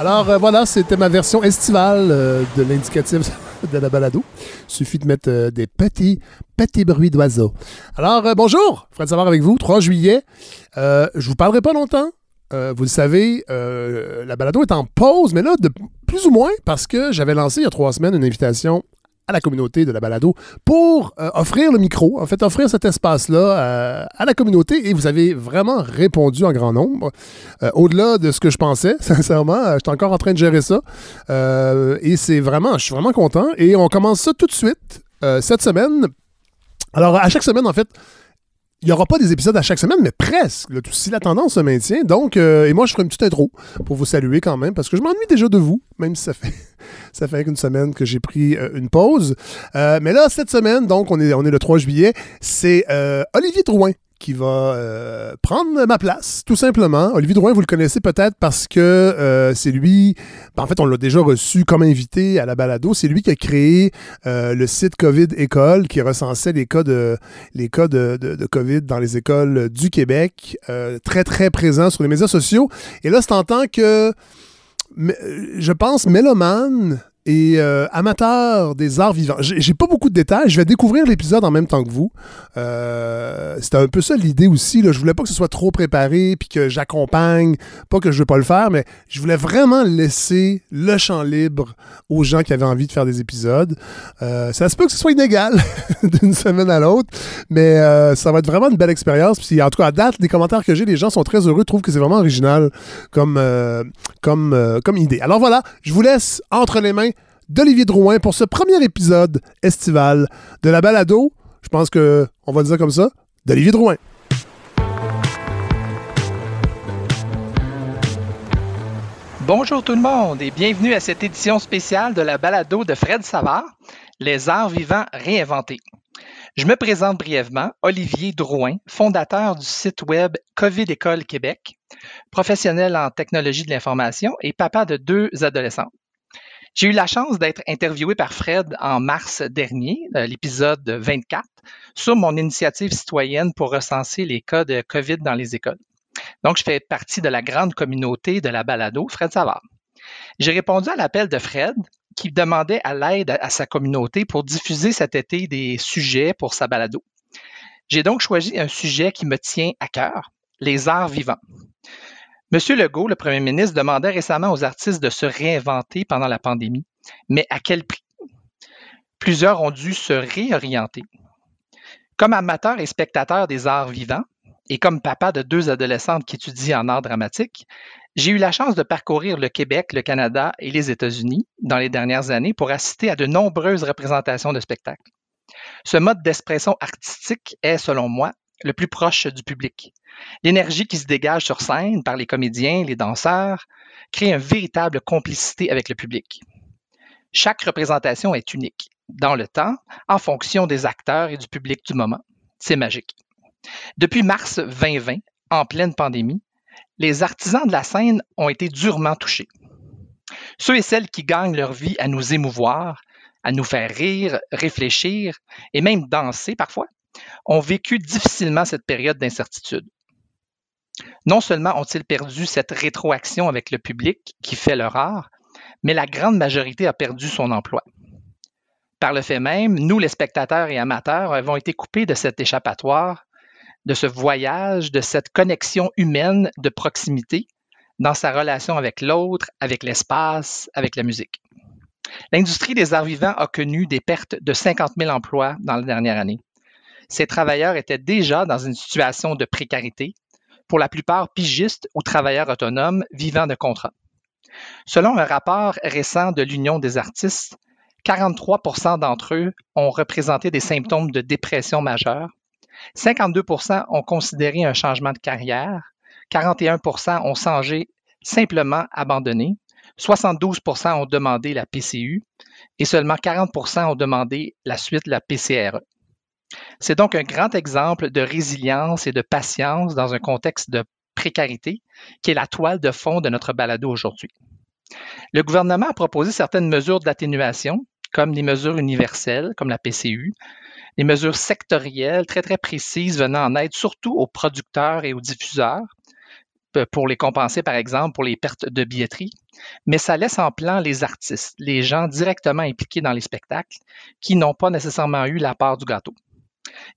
Alors euh, voilà, c'était ma version estivale euh, de l'indicatif de la balado. Suffit de mettre euh, des petits, petits bruits d'oiseaux. Alors bonjour, Fred Savard avec vous, 3 juillet. je vous parlerai pas longtemps. vous le savez, la balado est en pause, mais là, de plus ou moins, parce que j'avais lancé il y a trois semaines une invitation à la communauté de la balado pour euh, offrir le micro, en fait, offrir cet espace-là euh, à la communauté et vous avez vraiment répondu en grand nombre. Euh, au-delà de ce que je pensais, sincèrement, j'étais encore en train de gérer ça et c'est vraiment, je suis vraiment content et on commence ça tout de suite cette semaine. Alors, à chaque semaine, en fait, il n'y aura pas des épisodes à chaque semaine, mais presque, si la tendance se maintient. Donc, et moi, je ferai une petite intro pour vous saluer quand même, parce que je m'ennuie déjà de vous, même si ça fait ça fait qu'une semaine que j'ai pris euh, une pause. Euh, mais là, cette semaine, donc, on est, on est le 3 juillet, c'est euh, Olivier Drouin qui va prendre ma place, tout simplement. Olivier Drouin, vous le connaissez peut-être parce que c'est lui, ben, en fait, on l'a déjà reçu comme invité à la balado, c'est lui qui a créé le site COVID École qui recensait les cas de, les cas de, de, COVID dans les écoles du Québec, très, très présent sur les médias sociaux. Et là, c'est en tant que je pense, mélomane et euh, amateur des arts vivants. J'ai pas beaucoup de détails. Je vais découvrir l'épisode en même temps que vous. Euh, C'était un peu ça l'idée aussi. Là. Je voulais pas que ce soit trop préparé puis que j'accompagne. Pas que je veux pas le faire, mais je voulais vraiment laisser le champ libre aux gens qui avaient envie de faire des épisodes. Euh, ça se peut que ce soit inégal d'une semaine à l'autre, mais ça va être vraiment une belle expérience. Puis en tout cas, à date, les commentaires que j'ai, les gens sont très heureux, trouvent que c'est vraiment original comme, comme, comme idée. Alors voilà, je vous laisse entre les mains d'Olivier Drouin pour ce premier épisode estival de la balado. Je pense que on va dire comme ça, d'Olivier Drouin. Bonjour tout le monde et bienvenue à cette édition spéciale de la balado de Fred Savard, Les arts vivants réinventés. Je me présente brièvement, Olivier Drouin, fondateur du site web COVID École Québec, professionnel en technologie de l'information et papa de deux adolescents. J'ai eu la chance d'être interviewé par Fred en mars dernier, euh, l'épisode 24, sur mon initiative citoyenne pour recenser les cas de COVID dans les écoles. Donc, je fais partie de la grande communauté de la balado Fred Savard. J'ai répondu à l'appel de Fred qui demandait à l'aide à sa communauté pour diffuser cet été des sujets pour sa balado. J'ai donc choisi un sujet qui me tient à cœur, les arts vivants. Monsieur Legault, le premier ministre, demandait récemment aux artistes de se réinventer pendant la pandémie, mais à quel prix? Plusieurs ont dû se réorienter. Comme amateur et spectateur des arts vivants, et comme papa de deux adolescentes qui étudient en art dramatique, j'ai eu la chance de parcourir le Québec, le Canada et les États-Unis dans les dernières années pour assister à de nombreuses représentations de spectacles. Ce mode d'expression artistique est, selon moi, le plus proche du public. L'énergie qui se dégage sur scène par les comédiens, les danseurs, crée une véritable complicité avec le public. Chaque représentation est unique dans le temps, en fonction des acteurs et du public du moment. C'est magique. Depuis mars 2020, en pleine pandémie, les artisans de la scène ont été durement touchés. Ceux et celles qui gagnent leur vie à nous émouvoir, à nous faire rire, réfléchir et même danser parfois, ont vécu difficilement cette période d'incertitude. Non seulement ont-ils perdu cette rétroaction avec le public qui fait leur art, mais la grande majorité a perdu son emploi. Par le fait même, nous, les spectateurs et amateurs, avons été coupés de cet échappatoire, de ce voyage, de cette connexion humaine de proximité dans sa relation avec l'autre, avec l'espace, avec la musique. L'industrie des arts vivants a connu des pertes de 50 000 emplois dans la dernière année ces travailleurs étaient déjà dans une situation de précarité, pour la plupart pigistes ou travailleurs autonomes vivant de contrats. Selon un rapport récent de l'Union des artistes, 43% d'entre eux ont représenté des symptômes de dépression majeure, 52% ont considéré un changement de carrière, 41% ont changé simplement abandonné, 72% ont demandé la PCU et seulement 40% ont demandé la suite de la PCRE. C'est donc un grand exemple de résilience et de patience dans un contexte de précarité qui est la toile de fond de notre balado aujourd'hui. Le gouvernement a proposé certaines mesures d'atténuation, comme les mesures universelles, comme la PCU, les mesures sectorielles très, très précises venant en aide surtout aux producteurs et aux diffuseurs, pour les compenser, par exemple, pour les pertes de billetterie, mais ça laisse en plan les artistes, les gens directement impliqués dans les spectacles qui n'ont pas nécessairement eu la part du gâteau.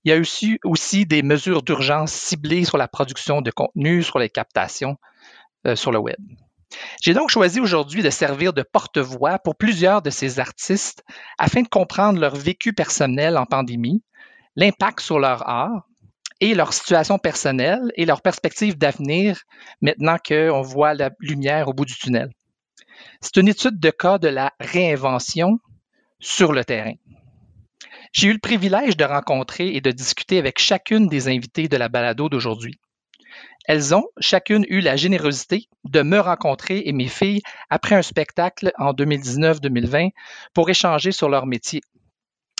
Il y a aussi, des mesures d'urgence ciblées sur la production de contenu, sur les captations euh, sur le web. J'ai donc choisi aujourd'hui de servir de porte-voix pour plusieurs de ces artistes afin de comprendre leur vécu personnel en pandémie, l'impact sur leur art et leur situation personnelle et leur perspective d'avenir maintenant qu'on voit la lumière au bout du tunnel. C'est une étude de cas de la réinvention sur le terrain. J'ai eu le privilège de rencontrer et de discuter avec chacune des invités de la balado d'aujourd'hui. Elles ont chacune eu la générosité de me rencontrer et mes filles après un spectacle en 2019-2020 pour échanger sur leur métier.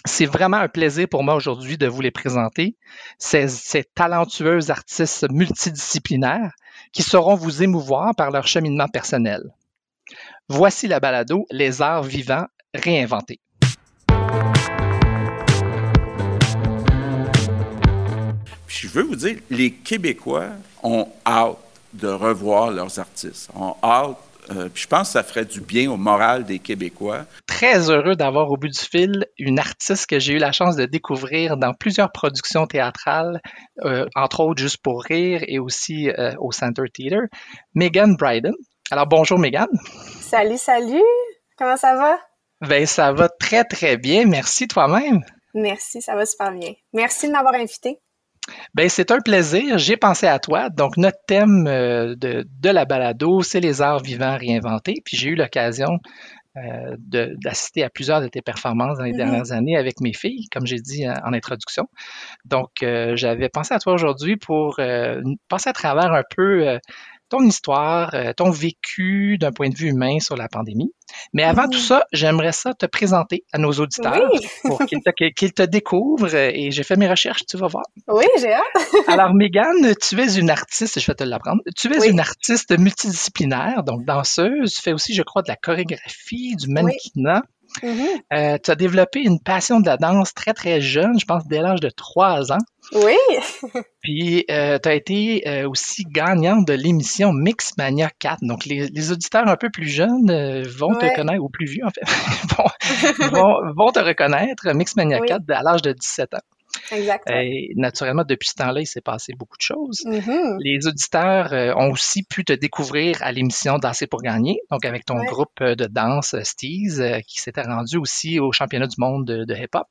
C'est vraiment un plaisir pour moi aujourd'hui de vous les présenter, ces, ces, talentueux artistes multidisciplinaires qui sauront vous émouvoir par leur cheminement personnel. Voici la balado Les arts vivants réinventés. Veux vous dire, les Québécois ont hâte de revoir leurs artistes, ont hâte euh, je pense que ça ferait du bien au moral des Québécois. Très heureux d'avoir au bout du fil une artiste que j'ai eu la chance de découvrir dans plusieurs productions théâtrales, euh, entre autres Juste pour rire et aussi euh, au Center Theatre, Megan Bryden. Alors bonjour Megan. Salut, salut. Comment ça va? Ben ça va très très bien. Merci toi-même. Merci, ça va super bien. Merci de m'avoir invité. Ben, c'est un plaisir. J'ai pensé à toi. Donc, notre thème euh, de, de, la balado, c'est les arts vivants réinventés. Puis, j'ai eu l'occasion euh, d'assister à plusieurs de tes performances dans les mm-hmm. dernières années avec mes filles, comme j'ai dit en, introduction. Donc, euh, j'avais pensé à toi aujourd'hui pour passer à travers un peu ton histoire, euh, ton vécu d'un point de vue humain sur la pandémie. Mais avant tout ça, j'aimerais ça te présenter à nos auditeurs pour qu'ils te, découvrent. Et j'ai fait mes recherches, tu vas voir. Oui, j'ai hâte. Alors, Mégane, tu es une artiste, je vais te l'apprendre. Tu es une artiste multidisciplinaire, donc danseuse. Tu fais aussi, je crois, de la chorégraphie, du mannequinat. Mm-hmm. Euh, tu as développé une passion de la danse très, très jeune, je pense dès l'âge de 3 ans. Oui. Puis, euh, tu as été euh, aussi gagnante de l'émission Mixmania 4. Donc, les, auditeurs un peu plus jeunes vont te connaître, ou plus vieux en fait, vont, te reconnaître, Mixmania 4 à l'âge de 17 ans. Exactement. Et naturellement, depuis ce temps-là, il s'est passé beaucoup de choses. Mm-hmm. Les auditeurs euh, ont aussi pu te découvrir à l'émission Danser pour gagner, donc avec ton groupe euh, de danse euh, Steez, qui s'était rendu aussi au championnat du monde de, hip-hop.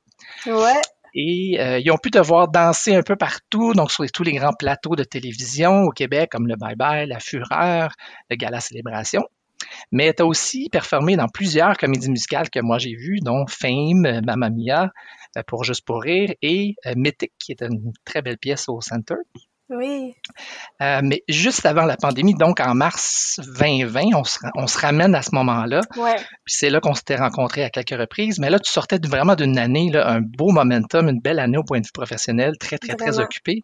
Ouais. Et ils ont pu te voir danser un peu partout, donc sur tous les grands plateaux de télévision au Québec, comme le Bye Bye, La Fureur, le Gala Célébration. Mais tu as aussi performé dans plusieurs comédies musicales que moi j'ai vues, dont Fame, Mamma Mia, euh, pour Juste pour rire, et euh, Mythic, qui est une très belle pièce au Center. Oui. Euh, mais juste avant la pandémie, donc en mars 2020, on se, on se ramène à ce moment-là. Ouais. Puis c'est là qu'on s'était rencontrés à quelques reprises. Mais là, tu sortais vraiment d'une année, là, un beau momentum, une belle année au point de vue professionnel, très, très, très occupé.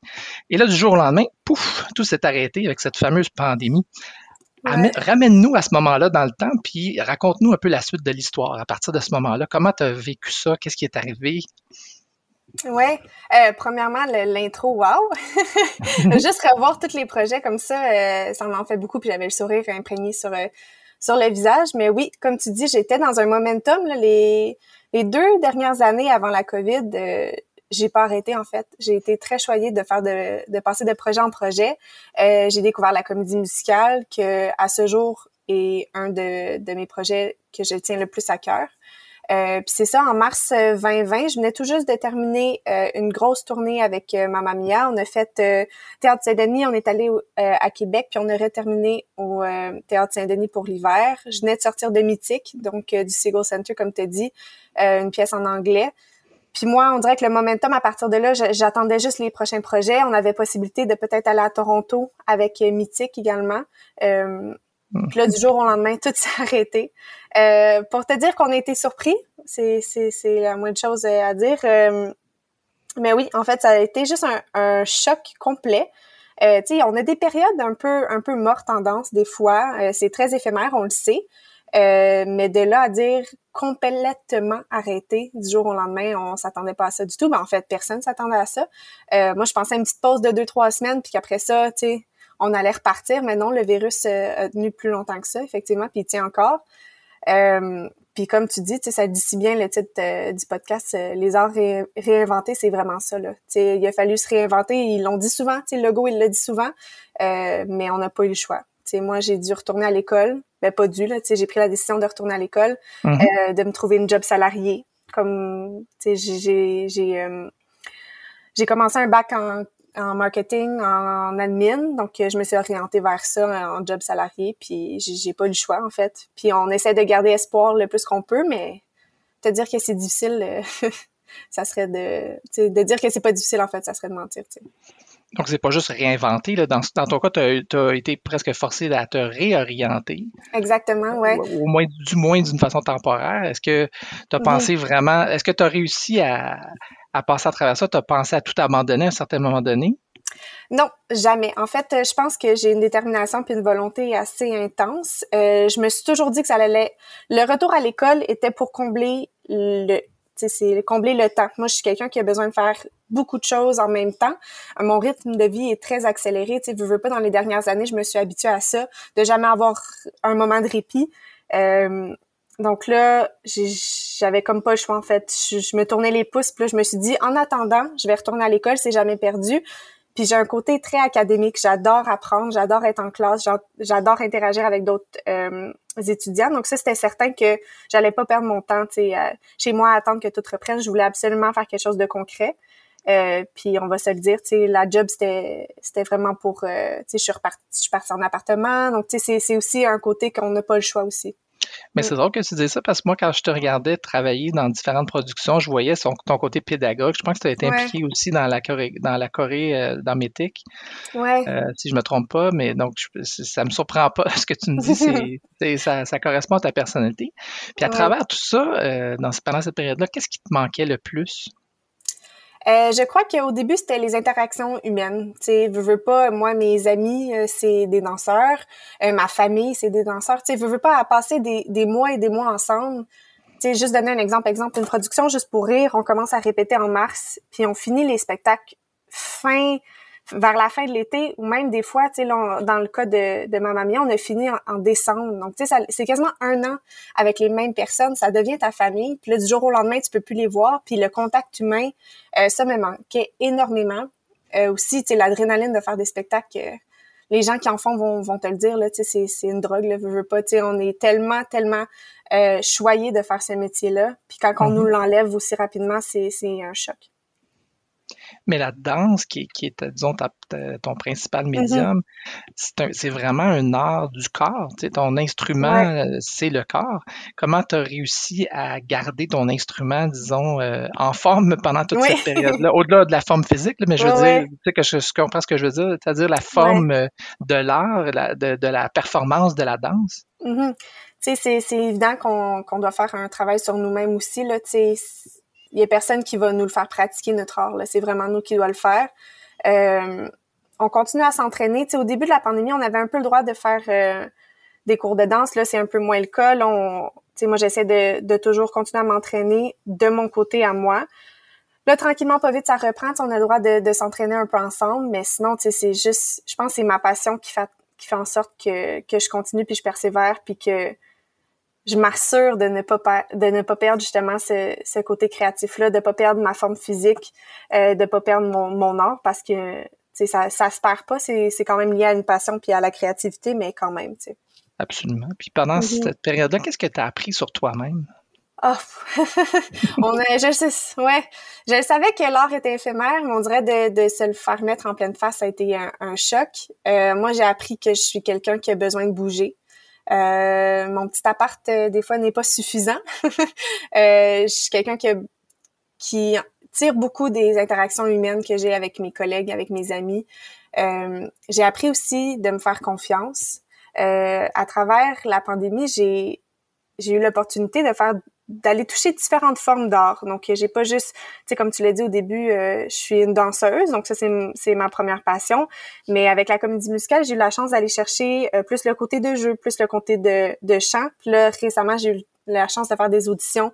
Et là, du jour au lendemain, pouf, tout s'est arrêté avec cette fameuse pandémie. Ramène-nous à ce moment-là dans le temps, puis raconte-nous un peu la suite de l'histoire à partir de ce moment-là. Comment tu as vécu ça? Qu'est-ce qui est arrivé? Oui, euh, premièrement, l'intro, wow! Juste revoir tous les projets comme ça, euh, ça m'en fait beaucoup, puis j'avais le sourire imprégné sur, euh, sur le visage. Mais oui, comme tu dis, j'étais dans un momentum. les, les deux dernières années avant la COVID, j'ai pas arrêté en fait. J'ai été très choyée de faire de, de passer de projet en projet. Euh, j'ai découvert la comédie musicale que à ce jour est un de, de mes projets que je tiens le plus à cœur. Euh, puis c'est ça, en mars 2020, je venais tout juste de terminer euh, une grosse tournée avec euh, Mamma Mia. On a fait euh, Théâtre Saint-Denis, on est allé à Québec, puis on aurait terminé au Théâtre Saint-Denis pour l'hiver. Je venais de sortir de Mythique, donc du Seagull Center, comme tu as dit, une pièce en anglais. Puis moi, on dirait que le momentum, à partir de là, j'attendais juste les prochains projets. On avait possibilité de peut-être aller à Toronto avec euh, Mythique également. Euh, puis là, du jour au lendemain, tout s'est arrêté. Euh, pour te dire qu'on a été surpris, c'est la moindre chose à dire. Euh, mais oui, en fait, ça a été juste un, un choc complet. Euh, on a des périodes un peu un peu mortes en danse des fois. c'est très éphémère, on le sait. Euh, mais de là à dire complètement arrêté du jour au lendemain, on s'attendait pas à ça du tout. Mais en fait, personne s'attendait à ça. Euh, moi, je pensais à une petite pause de deux, trois semaines, puis qu'après ça, tu sais, on allait repartir, mais non, le virus a tenu plus longtemps que ça, effectivement, puis il tient encore. puis comme tu dis, ça dit si bien le titre du podcast, les arts réinventés, c'est vraiment ça. Là. il a fallu se réinventer. Ils l'ont dit souvent. Le logo, il l'a dit souvent, mais on n'a pas eu le choix. moi, j'ai dû retourner à l'école. Ben, pas dû, là. J'ai pris la décision de retourner à l'école, mm-hmm. de me trouver une job salarié. Comme, j'ai j'ai commencé un bac en, marketing, en, admin, donc je me suis orientée vers ça en job salarié, puis j'ai pas eu le choix en fait. Puis on essaie de garder espoir le plus qu'on peut, mais te dire que c'est difficile, euh, ça serait de, de dire que c'est pas difficile en fait, ça serait de mentir. T'sais. Donc, c'est pas juste réinventer. Là. Dans, dans ton cas, tu as, été presque forcé à te réorienter. Exactement, oui. Au, moins, du moins d'une façon temporaire. Est-ce que tu as pensé vraiment, est-ce que tu as réussi à, à passer à travers ça? Tu as pensé à tout abandonner à un certain moment donné? Non, jamais. En fait, je pense que j'ai une détermination puis une volonté assez intense. Euh, je me suis toujours dit que ça allait. Le retour à l'école était pour combler le, c'est combler le temps. Moi, je suis quelqu'un qui a besoin de faire beaucoup de choses en même temps. Mon rythme de vie est très accéléré. Tu sais, je veux pas dans les dernières années, je me suis habituée à ça, de jamais avoir un moment de répit. Euh, donc là, j'avais comme pas le choix en fait. Je, me tournais les pouces, puis là, je me suis dit, en attendant, je vais retourner à l'école, c'est jamais perdu. Puis j'ai un côté très académique. J'adore apprendre, j'adore être en classe, j'adore interagir avec d'autres euh, étudiants. Donc ça, c'était certain que j'allais pas perdre mon temps, tu sais, chez moi à attendre que tout reprenne. Je voulais absolument faire quelque chose de concret. Euh, puis on va se le dire, tu sais, la job c'était c'était vraiment pour, tu sais, je suis repartie, je suis partie en appartement. Donc tu sais, c'est aussi un côté qu'on n'a pas le choix aussi. Mais c'est drôle que tu dises ça parce que moi, quand je te regardais travailler dans différentes productions, je voyais ton côté pédagogue. Je pense que tu as été impliqué aussi dans la Corée, dans la Corée, euh, dans Métic. Ouais. Euh, si je me trompe pas, mais donc ça me surprend pas ce que tu me dis, ça, ça, correspond à ta personnalité. Puis à travers tout ça, euh, dans, pendant cette période-là, qu'est-ce qui te manquait le plus? Euh, je crois qu'au début, c'était les interactions humaines. Tu sais, veux, veux pas, moi, mes amis, euh, c'est des danseurs. Euh, ma famille, c'est des danseurs. Tu sais, veux, veux pas à passer des, des mois et des mois ensemble. Tu sais, juste donner un exemple, exemple, une production juste pour rire, on commence à répéter en mars, puis on finit les spectacles fin vers la fin de l'été ou même des fois, tu sais, dans le cas de, de ma mamie, on a fini en, décembre. Donc, tu sais, c'est quasiment un an avec les mêmes personnes. Ça devient ta famille. Puis là, du jour au lendemain, tu peux plus les voir. Puis le contact humain, euh, ça me manquait énormément. Euh, aussi, tu sais, l'adrénaline de faire des spectacles. Euh, les gens qui en font vont, vont te le dire, là, tu sais, c'est une drogue, là, veux, veux pas, tu sais, on est tellement, tellement euh, choyé de faire ce métier-là. Puis quand on mm-hmm. nous l'enlève aussi rapidement, c'est un choc. Mais la danse, qui, est, disons, ton principal mm-hmm. médium, c'est vraiment un art du corps. ton instrument, euh, c'est le corps. Comment tu as réussi à garder ton instrument, disons, euh, en forme pendant toute cette période-là, au-delà de la forme physique, mais je veux dire, tu sais, que je, comprends ce que je veux dire, c'est-à-dire la forme euh, de l'art, de, la performance de la danse. Mm-hmm. Tu sais, c'est évident qu'on doit faire un travail sur nous-mêmes aussi, là, tu sais il y a personne qui va nous le faire pratiquer notre art. C'est vraiment nous qui doit le faire. Euh, on continue à s'entraîner. au début de la pandémie, on avait un peu le droit de faire euh, des cours de danse. Là, c'est un peu moins le cas. Là, on, moi, j'essaie de, de, toujours continuer à m'entraîner de mon côté à moi. Là, tranquillement, pas vite, ça reprend. on a le droit de, de s'entraîner un peu ensemble. Mais sinon, c'est juste, je pense que c'est ma passion qui fait, qui fait en sorte que, que je continue puis je persévère puis que je m'assure de ne pas de ne pas perdre justement ce, ce côté créatif là, de pas perdre ma forme physique, euh, de pas perdre mon, mon art parce que ça ça se perd pas, c'est quand même lié à une passion puis à la créativité mais quand même, tu sais. Absolument. Puis pendant mm-hmm. cette période-là, qu'est-ce que tu as appris sur toi-même? Oh, on a, je, ouais, je savais que l'art était éphémère, mais on dirait de, de, se le faire mettre en pleine face, ça a été un, un choc. Euh, moi, j'ai appris que je suis quelqu'un qui a besoin de bouger. Euh, mon petit appart, euh, des fois, n'est pas suffisant. euh, je suis quelqu'un qui, qui tire beaucoup des interactions humaines que j'ai avec mes collègues, avec mes amis. J'ai appris aussi de me faire confiance. À travers la pandémie, j'ai eu l'opportunité de faire d'aller toucher différentes formes d'art. Donc, j'ai pas juste, tu sais, comme tu l'as dit au début, euh, je suis une danseuse, donc ça, c'est ma première passion. Mais avec la comédie musicale, j'ai eu la chance d'aller chercher euh, plus le côté de jeu, plus le côté de, de chant. Puis là, récemment, j'ai eu la chance de faire des auditions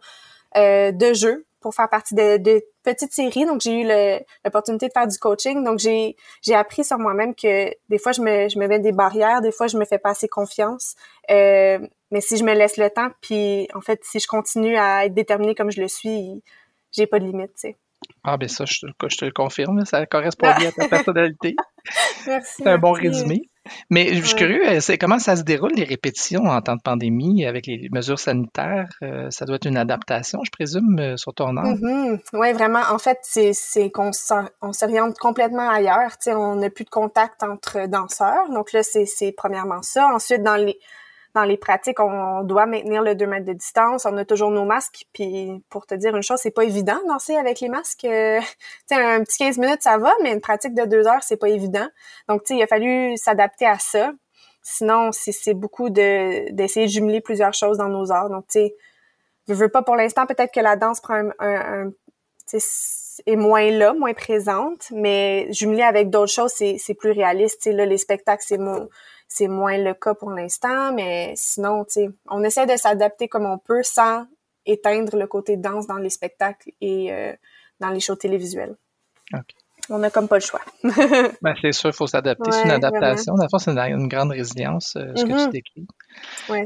euh, de jeu pour faire partie de, de petites séries. Donc, j'ai eu l'opportunité de faire du coaching. Donc, j'ai j'ai appris sur moi-même que des fois, je me, je me mets des barrières, des fois, je me fais pas assez confiance. Euh, mais si je me laisse le temps, puis en fait, si je continue à être déterminée comme je le suis, j'ai pas de limite, tu sais. Ah, ben ça, je, te le confirme, ça correspond bien à ta personnalité. merci. C'est un bon résumé. Mais je suis curieux, euh, c'est comment ça se déroule les répétitions en temps de pandémie avec les mesures sanitaires? Euh, ça doit être une adaptation, je présume, euh, sur ton âme. Mm-hmm. Oui, vraiment. En fait, c'est qu'on s'oriente complètement ailleurs. on n'a plus de contact entre danseurs. Donc là, c'est premièrement ça. Ensuite, dans les dans les pratiques, on, doit maintenir le 2 mètres de distance. On a toujours nos masques. Puis pour te dire une chose, c'est pas évident de danser avec les masques. Euh, un petit 15 minutes, ça va, mais une pratique de deux heures, c'est pas évident. Donc, tu sais, il a fallu s'adapter à ça. Sinon, c'est beaucoup de d'essayer de jumeler plusieurs choses dans nos arts. Donc, tu sais, je veux pas pour l'instant, peut-être que la danse prend un, un, est moins là, moins présente, mais jumeler avec d'autres choses, c'est plus réaliste. sais, là, les spectacles, c'est mon c'est moins le cas pour l'instant, mais sinon, tu sais, on essaie de s'adapter comme on peut sans éteindre le côté danse dans les spectacles et euh, dans les shows télévisuels. On n'a comme pas le choix. ben, c'est sûr, il faut s'adapter. c'est une adaptation. Dans le c'est une, grande résilience, euh, ce que tu mm-hmm. décris.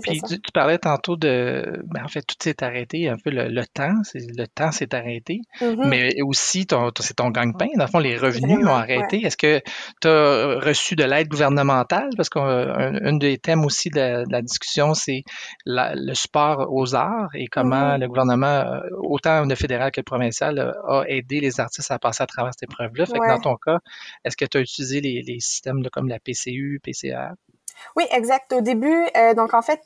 Puis tu, parlais tantôt de, ben, en fait, tout s'est arrêté, un peu le, temps, le temps s'est arrêté, mm-hmm. mais aussi c'est ton gagne-pain. Dans le fond, les revenus ont arrêté. Est-ce que tu as reçu de l'aide gouvernementale? Parce qu'un des thèmes aussi de la, discussion, c'est le support aux arts et comment mm-hmm. le gouvernement, euh, autant le fédéral que le provincial, a aidé les artistes à passer à travers cette épreuve-là. Fait que dans ton cas, est-ce que tu as utilisé les, les systèmes comme la PCU, PCA? Oui, exact. Au début, euh, donc en fait,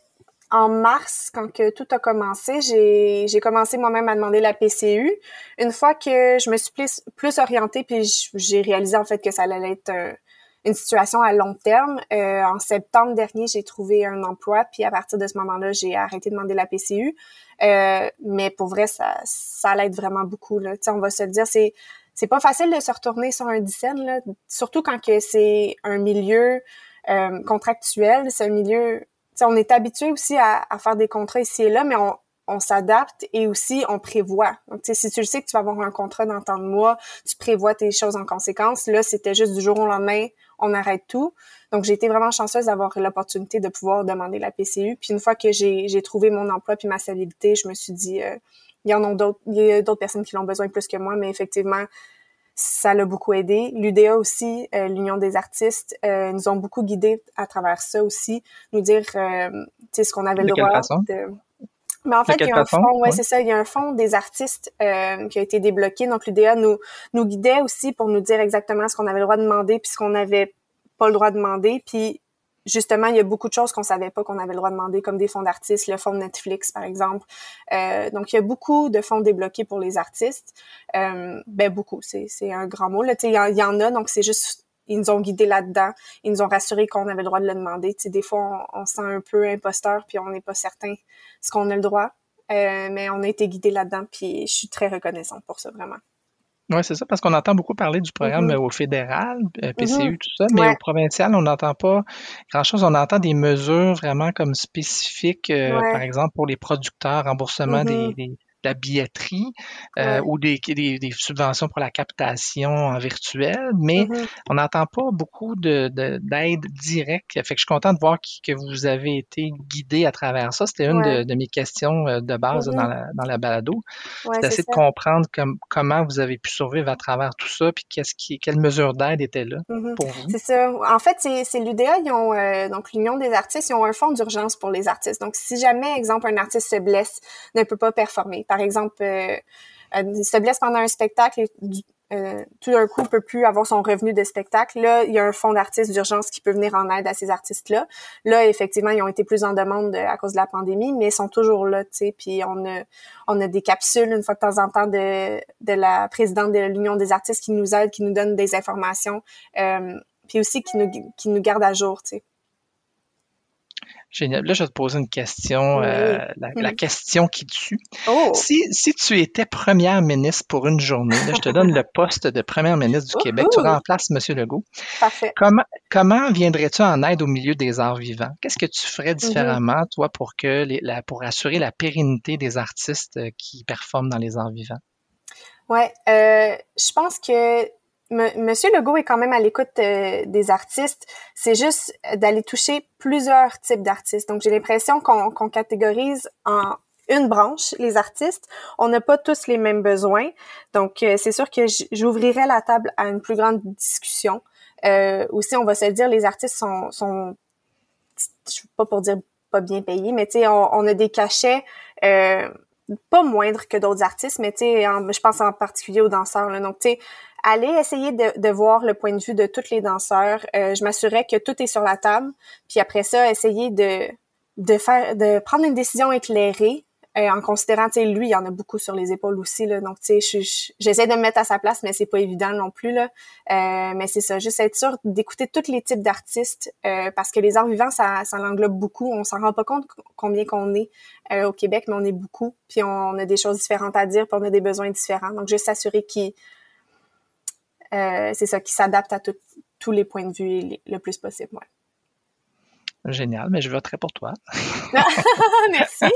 en mars, quand que tout a commencé, j'ai, commencé moi-même à demander la PCU. Une fois que je me suis plus, plus orientée, puis j'ai réalisé en fait que ça allait être une situation à long terme. Euh, en septembre dernier, j'ai trouvé un emploi, puis à partir de ce moment-là, j'ai arrêté de demander la PCU. Euh, mais pour vrai, ça, ça l'aide vraiment beaucoup. Là. on va se dire, c'est c'est pas facile de se retourner sur un dizaine, là, surtout quand que c'est un milieu euh, contractuel, c'est un milieu. On est habitué aussi à, faire des contrats ici et là, mais on, on s'adapte et aussi on prévoit. Donc, si tu le sais que tu vas avoir un contrat dans tant de mois, tu prévois tes choses en conséquence. Là, c'était juste du jour au lendemain, on arrête tout. Donc, j'ai été vraiment chanceuse d'avoir l'opportunité de pouvoir demander la PCU. Puis une fois que j'ai trouvé mon emploi puis ma stabilité, je me suis dit, euh, il y en a d'autres, il y a d'autres personnes qui l'ont besoin plus que moi, mais effectivement, ça l'a beaucoup aidé. L'UDA aussi, euh, l'Union des artistes, euh, nous ont beaucoup guidés à travers ça aussi, nous dire, euh, tu sais, ce qu'on avait le droit de... Mais en fait, il y a un fonds, ouais, c'est ça, il y a un fonds des artistes euh, qui a été débloqué. Donc l'UDA nous nous guidait aussi pour nous dire exactement ce qu'on avait le droit de demander puis ce qu'on n'avait pas le droit de demander. Puis justement, il y a beaucoup de choses qu'on savait pas qu'on avait le droit de demander, comme des fonds d'artistes, le fonds de Netflix, par exemple. Euh, donc, il y a beaucoup de fonds débloqués pour les artistes. Euh, ben, beaucoup, c'est, un grand mot. Là, il y, en a, donc c'est juste, ils nous ont guidés là-dedans. Ils nous ont rassuré qu'on avait le droit de le demander. sais, des fois, on, on, sent un peu imposteur, puis on n'est pas certain ce qu'on a le droit. Euh, mais on a été guidés là-dedans, puis je suis très reconnaissante pour ça, vraiment. Oui, c'est ça, parce qu'on entend beaucoup parler du programme mm-hmm. au fédéral, euh, PCU, mm-hmm. tout ça, mais au provincial, on n'entend pas grand-chose. On entend des mesures vraiment comme spécifiques, euh, par exemple pour les producteurs, remboursement des, mm-hmm la billetterie euh, ou des, des, des, subventions pour la captation en virtuel, mais mm-hmm. on n'entend pas beaucoup d'aide de, d'aide directe. Fait que je suis content de voir que vous avez été guidé à travers ça. C'était une de, mes questions euh, de base dans, mm-hmm. la, dans la balado. Ouais, C'est d'essayer de comprendre comment vous avez pu survivre à travers tout ça, puis qu'est-ce qui, quelles mesures d'aide étaient là mm-hmm. pour vous. C'est ça. En fait, c'est l'UDA, ils ont, euh, donc l'Union des artistes, ils ont un fonds d'urgence pour les artistes. Donc, si jamais, exemple, un artiste se blesse, ne peut pas performer, par exemple, euh, euh, se blesse pendant un spectacle et euh, tout d'un coup peut plus avoir son revenu de spectacle. Là, il y a un fonds d'artistes d'urgence qui peut venir en aide à ces artistes-là. Là, effectivement, ils ont été plus en demande à cause de la pandémie, mais ils sont toujours là. Puis on a, des capsules une fois de temps en temps de, la présidente de l'Union des artistes qui nous aide, qui nous donne des informations, euh, puis aussi qui nous, qui garde à jour. Génial. Là, je vais te poser une question, euh, la, mm. question qui tue. Oh. Si, si tu étais première ministre pour une journée, là, je te donne le poste de première ministre du Québec, tu remplaces M. Legault. Parfait. Comment, comment viendrais-tu en aide au milieu des arts vivants? Qu'est-ce que tu ferais mm-hmm. différemment, toi, pour, que les, la, pour assurer la pérennité des artistes euh, qui performent dans les arts vivants? Ouais, euh, je pense que Monsieur Legault est quand même à l'écoute euh, des artistes. C'est juste d'aller toucher plusieurs types d'artistes. Donc, j'ai l'impression qu'on catégorise en une branche, les artistes. On n'a pas tous les mêmes besoins. Donc, euh, c'est sûr que j'ouvrirai la table à une plus grande discussion. Euh, aussi, on va se dire, les artistes sont, sont je pas pour dire pas bien payés, mais tu sais, on, on, a des cachets euh, pas moindres que d'autres artistes, mais tu sais, je pense en particulier aux danseurs. Là. Donc, tu sais, aller essayer de, de, voir le point de vue de tous les danseurs. Euh, je m'assurais que tout est sur la table. Puis après ça, essayer de, de faire, de prendre une décision éclairée euh, en considérant, tu sais, lui, il y en a beaucoup sur les épaules aussi, là. Donc, tu sais, j'essaie de me mettre à sa place, mais c'est pas évident non plus, là. Euh, mais c'est ça, juste être sûr d'écouter tous les types d'artistes, euh, parce que les arts vivants, ça, ça l'englobe beaucoup. On s'en rend pas compte combien qu'on est au Québec, mais on est beaucoup, puis on, a des choses différentes à dire, puis on a des besoins différents. Donc, juste s'assurer qu'il... c'est ça, qu'il s'adapte à tous les points de vue le plus possible, ouais. Génial, mais je voterai pour toi. Merci.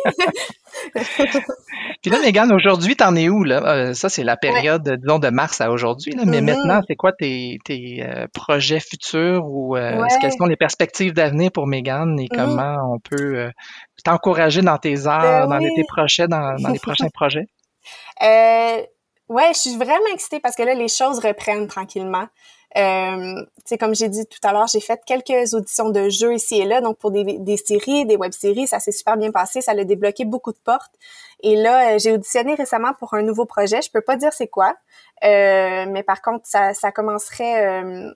Puis là, Megan, aujourd'hui, t'en es où? Là? Euh, ça, c'est la période, disons, de mars à aujourd'hui. Mais mm-hmm. maintenant, c'est quoi tes, tes euh, projets futurs ou euh, quelles sont les perspectives d'avenir pour Megan et mm-hmm. comment on peut t'encourager dans tes arts, ben dans, les, tes projets, dans, dans les prochains projets? Ouais, je suis vraiment excitée parce que là, les choses reprennent tranquillement. Euh, comme j'ai dit tout à l'heure, j'ai fait quelques auditions de jeux ici et là, donc pour des, des séries, des web-séries, ça s'est super bien passé, ça a débloqué beaucoup de portes. Et là, euh, j'ai auditionné récemment pour un nouveau projet. Je peux pas dire c'est quoi, euh, mais par contre, ça, ça commencerait euh,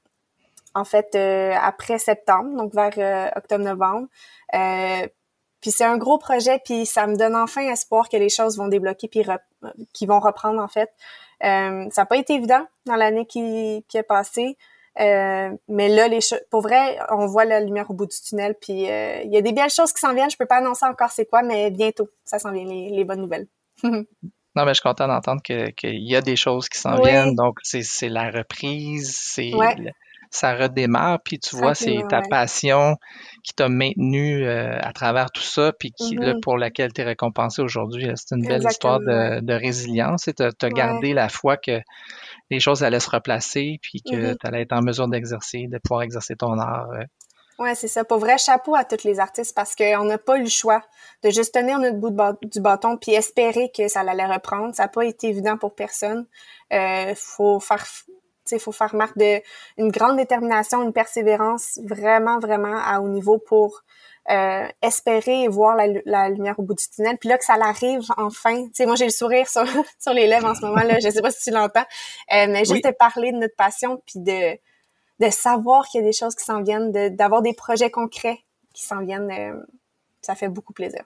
en fait euh, après septembre, donc vers octobre-novembre. Puis c'est un gros projet, puis ça me donne enfin espoir que les choses vont débloquer, puis qui vont reprendre en fait. Euh, ça n'a pas été évident dans l'année qui, qui est passée. Euh, mais là, les pour vrai, on voit la lumière au bout du tunnel. Puis euh, il y a des belles choses qui s'en viennent. Je peux pas annoncer encore c'est quoi, mais bientôt, ça s'en vient les, bonnes nouvelles. non, mais je suis content d'entendre qu'il y a des choses qui s'en viennent. Donc, c'est la reprise, c'est ça redémarre, puis tu vois, c'est ta passion qui t'a maintenu euh, à travers tout ça, puis qui, là, mm-hmm. pour laquelle tu es récompensé aujourd'hui. C'est une belle histoire de, résilience et tu as, gardé la foi que les choses allaient se replacer, puis que mm-hmm. tu allais être en mesure d'exercer, de pouvoir exercer ton art. Euh. Oui, c'est ça. Pour vrai, chapeau à tous les artistes parce qu'on n'a pas eu le choix de juste tenir notre bout du bâton puis espérer que ça allait reprendre. Ça n'a pas été évident pour personne. Il euh, faut faire il faut faire marque de une grande détermination, une persévérance vraiment, vraiment à haut niveau pour euh, espérer voir la, lumière au bout du tunnel. Puis là, que ça l'arrive enfin. Tu sais, moi, j'ai le sourire sur, sur les lèvres en ce moment. là. Je sais pas si tu l'entends. Euh, mais juste de parler de notre passion, puis de, de savoir qu'il y a des choses qui s'en viennent, d'avoir des projets concrets qui s'en viennent, euh, ça fait beaucoup plaisir.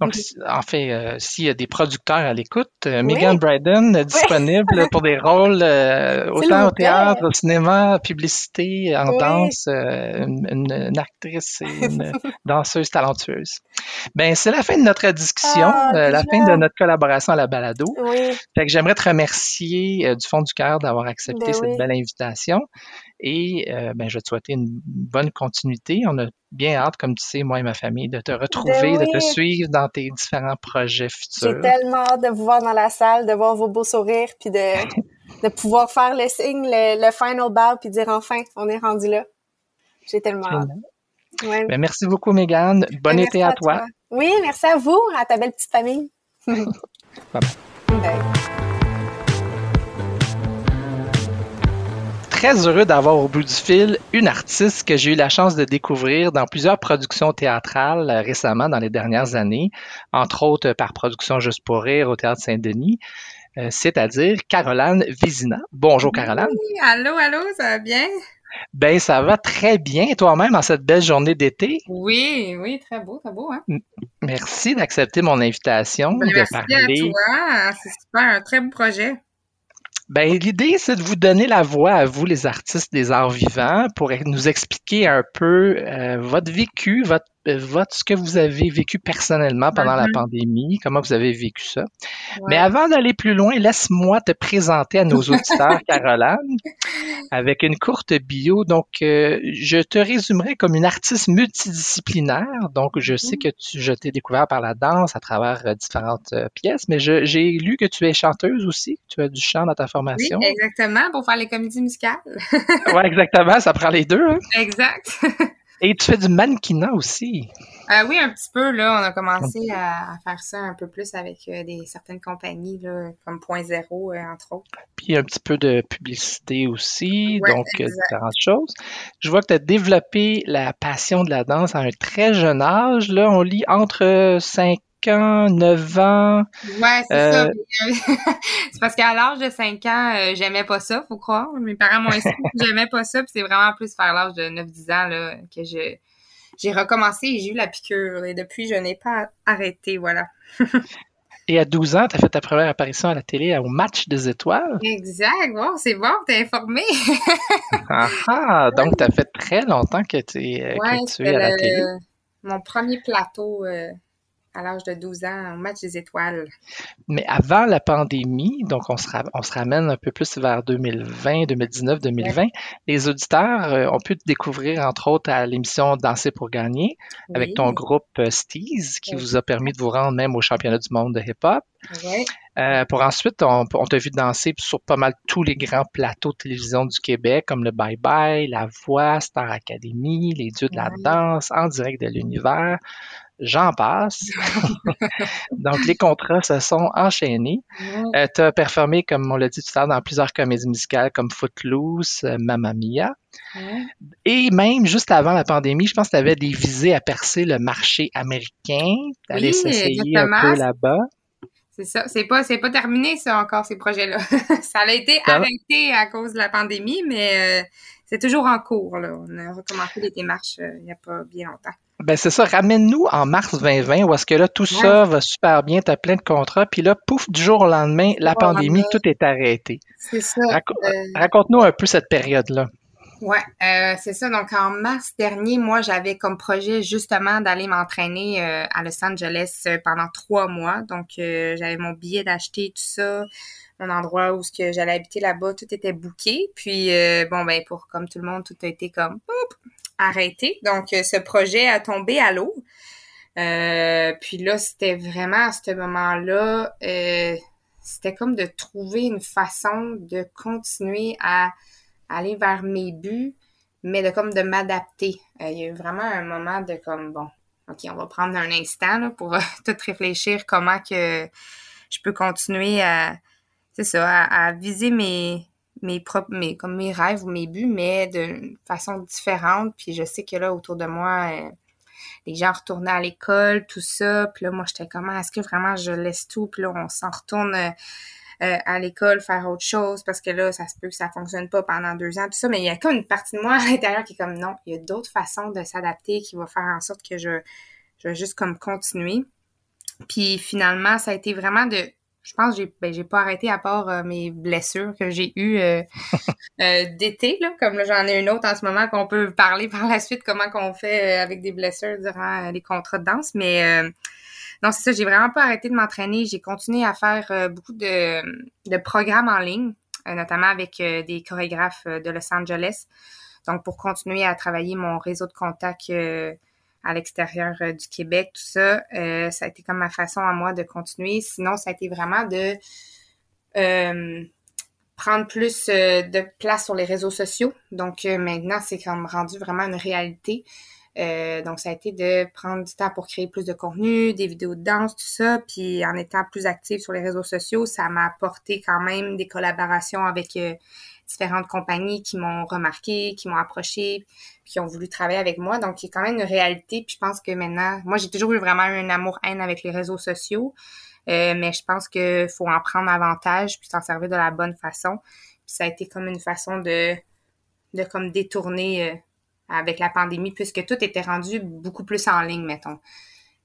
Donc, en fait, euh, s'il y a des producteurs à l'écoute, euh, Megan Bryden est disponible pour des rôles euh, autant au théâtre, au cinéma, publicité, en danse, une, actrice et une danseuse talentueuse. Ben, c'est la fin de notre discussion, ah, la fin de notre collaboration à la balado. Fait que j'aimerais te remercier du fond du cœur d'avoir accepté ben cette belle invitation. Et ben, je vais te souhaiter une bonne continuité. On a bien hâte, comme tu sais, moi et ma famille, de te retrouver, de te suivre dans tes différents projets futurs. J'ai tellement hâte de vous voir dans la salle, de voir vos beaux sourires, puis de, de pouvoir faire le signe, le, final bow, puis dire enfin, on est rendu là. J'ai tellement hâte. Ben, merci beaucoup, Megan. Bon ben, été à, toi. Oui, merci à vous, à ta belle petite famille. bye bye. Très heureux d'avoir au bout du fil une artiste que j'ai eu la chance de découvrir dans plusieurs productions théâtrales euh, récemment dans les dernières années, entre autres par Production Juste pour rire au Théâtre Saint-Denis, euh, c'est-à-dire Caroline Vizina. Bonjour Caroline. Oui, allô, allô, ça va bien? Ben, ça va très bien toi-même en cette belle journée d'été? Oui, oui, très beau, très beau. Hein? Merci d'accepter mon invitation. Ben, merci à toi, c'est super, un très beau projet. Ben, l'idée, c'est de vous donner la voix à vous, les artistes des arts vivants, pour nous expliquer un peu euh, votre vécu, votre, votre, ce que vous avez vécu personnellement pendant la mm-hmm. pandémie, comment vous avez vécu ça? Mais avant d'aller plus loin, laisse-moi te présenter à nos auditeurs, Caroline, avec une courte bio. Donc, euh, je te résumerai comme une artiste multidisciplinaire. Donc, je sais que tu, je t'ai découvert par la danse à travers euh, différentes euh, pièces, mais j'ai lu que tu es chanteuse aussi. Tu as du chant dans ta formation. Oui, exactement, pour faire les comédies musicales. oui, exactement. Ça prend les deux. Hein? Exact. Et tu fais du mannequinat aussi. Euh, oui, un petit peu. Là, on a commencé à, faire ça un peu plus avec euh, des certaines compagnies là, comme Point Zéro, euh, entre autres. Puis un petit peu de publicité aussi, donc différentes choses. Je vois que tu as développé la passion de la danse à un très jeune âge. Là, on lit entre 5 ans, 9 ans. Ouais, c'est ça. c'est parce qu'à l'âge de 5 ans, j'aimais pas ça, faut croire. Mes parents m'ont expliqué que j'aimais pas ça, puis c'est vraiment plus vers l'âge de 9-10 ans là, que je j'ai recommencé et j'ai eu la piqûre. Et depuis, je n'ai pas arrêté, voilà. et à 12 ans, tu as fait ta première apparition à la télé au Match des Étoiles. Exact. Bon, c'est bon, t'es informé. ah, ah donc tu as fait très longtemps que, es, euh, tu es à la télé. Mon premier plateau euh, à l'âge de 12 ans au match des étoiles. Mais avant la pandémie, donc on se, on se ramène un peu plus vers 2020, 2019, 2020, les auditeurs euh, ont pu te découvrir entre autres à l'émission Danser pour gagner avec ton groupe euh, Steez qui vous a permis de vous rendre même au championnat du monde de hip-hop. Euh, pour ensuite, on, on t'a vu danser sur pas mal tous les grands plateaux de télévision du Québec, comme le Bye Bye, La Voix, Star Academy, Les Dieux de la danse, En direct de l'univers j'en passe. Donc, les contrats se sont enchaînés. Euh, tu as performé, comme on l'a dit tout à l'heure, dans plusieurs comédies musicales comme Footloose, euh, Mamma Mia. Et même juste avant la pandémie, je pense que tu avais des visées à percer le marché américain, d'aller oui, s'essayer un peu là-bas. C'est ça. C'est pas, c'est pas terminé, ça, encore, ces projets-là. ça a été arrêté à cause de la pandémie, mais euh, c'est toujours en cours, là. On a recommencé les démarches il n'y a pas bien longtemps. Ben c'est ça, ramène-nous en mars 2020 où est-ce que là, tout ça va super bien, tu as plein de contrats, puis là, pouf, du jour au lendemain, la pandémie, tout est arrêté. C'est ça. Euh, raconte-nous un peu cette période-là. Ouais, euh, c'est ça. Donc en mars dernier, moi, j'avais comme projet justement d'aller m'entraîner euh, à Los Angeles pendant trois mois. Donc j'avais mon billet d'acheter tout ça, mon endroit où j'allais habiter là-bas, tout était booké. Puis bon ben pour comme tout le monde, tout a été comme arrêté. Donc, euh, ce projet a tombé à l'eau. Euh, puis là, c'était vraiment à ce moment-là, euh, c'était comme de trouver une façon de continuer à aller vers mes buts, mais de comme de m'adapter. il y a eu vraiment un moment de comme bon, ok, on va prendre un instant pour tout réfléchir comment que je peux continuer à, c'est ça, à viser mes, mes comme mes rêves ou mes buts, mais d'une façon différente. Puis je sais que là, autour de moi, euh, les gens retournaient à l'école, tout ça. Puis là, moi, j'étais comment, est-ce que vraiment je laisse tout? Puis là, on s'en retourne euh, euh, à l'école faire autre chose parce que là, ça se peut que ça fonctionne pas pendant deux ans, tout ça. Mais il y a comme une partie de moi à l'intérieur qui est comme non, il y a d'autres façons de s'adapter qui va faire en sorte que je, je vais juste continuer. Puis finalement, ça a été vraiment de je pense que j'ai ben, pas arrêté à part euh, mes blessures que j'ai eues euh, euh, d'été là. Comme j'en ai une autre en ce moment qu'on peut parler par la suite comment qu'on fait avec des blessures durant les contrats de danse. Mais non c'est ça j'ai vraiment pas arrêté de m'entraîner. J'ai continué à faire beaucoup de, de programmes en ligne notamment avec des chorégraphes de Los Angeles. Donc pour continuer à travailler mon réseau de contacts à l'extérieur euh, du Québec, tout ça, euh, ça a été comme ma façon à moi de continuer. Sinon, ça a été vraiment de euh, prendre plus de place sur les réseaux sociaux. Donc maintenant, c'est comme rendu vraiment une réalité. donc, ça a été de prendre du temps pour créer plus de contenu, des vidéos de danse, tout ça. Puis en étant plus active sur les réseaux sociaux, ça m'a apporté quand même des collaborations avec différentes compagnies qui m'ont remarqué, qui m'ont approché, qui ont voulu travailler avec moi. Donc, il y a quand même une réalité. Puis je pense que maintenant, moi, j'ai toujours eu vraiment un amour-haine avec les réseaux sociaux. Euh, mais je pense qu'il faut en prendre avantage puis s'en servir de la bonne façon. Puis ça a été comme une façon de, de comme détourner euh, avec la pandémie puisque tout était rendu beaucoup plus en ligne, mettons.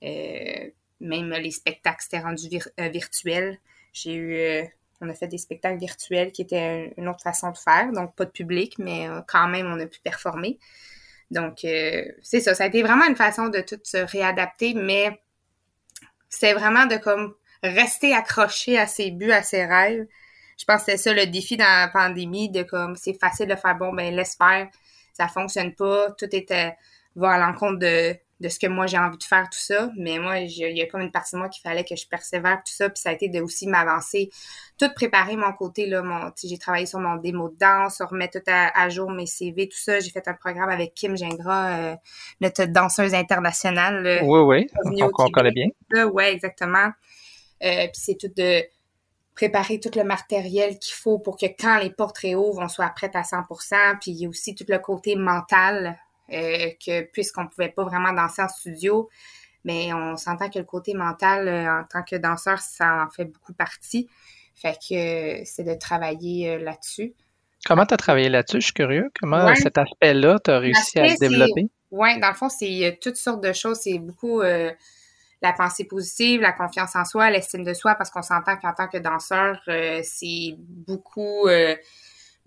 Euh, même les spectacles étaient rendus virtuels. J'ai eu on a fait des spectacles virtuels qui étaient une autre façon de faire, donc pas de public, mais euh, quand même, on a pu performer. Donc, euh, c'est ça. Ça a été vraiment une façon de tout se réadapter, mais c'est vraiment de comme rester accroché à ses buts, à ses rêves. Je pense que c'est ça le défi dans la pandémie, de comme c'est facile de faire bon, ben laisse faire, ça fonctionne pas, tout était va à l'encontre de, de ce que moi j'ai envie de faire, tout ça. Mais moi, il y a comme une partie de moi qu'il fallait que je persévère, tout ça. Puis ça a été de aussi m'avancer, tout préparer mon côté. là mon J'ai travaillé sur mon démo de danse, remettre tout à, jour mes CV, tout ça. J'ai fait un programme avec Kim Gingras, euh, notre danseuse internationale. oui, oui, on, connaît bien. Oui, exactement. Euh, puis c'est tout de préparer tout le matériel qu'il faut pour que quand les portes réouvrent, on soit prête à 100%. Puis il y a aussi tout le côté mental euh, que puisqu'on pouvait pas vraiment danser en studio, mais on s'entend que le côté mental euh, en tant que danseur, ça en fait beaucoup partie. Fait que c'est de travailler euh, là-dessus. Comment tu as travaillé là-dessus? Je suis curieux. Comment cet aspect-là, tu as réussi à développer? Oui, dans le fond, c'est toutes sortes de choses. C'est beaucoup la pensée positive, la confiance en soi, l'estime de soi, parce qu'on s'entend qu'en tant que danseur, c'est beaucoup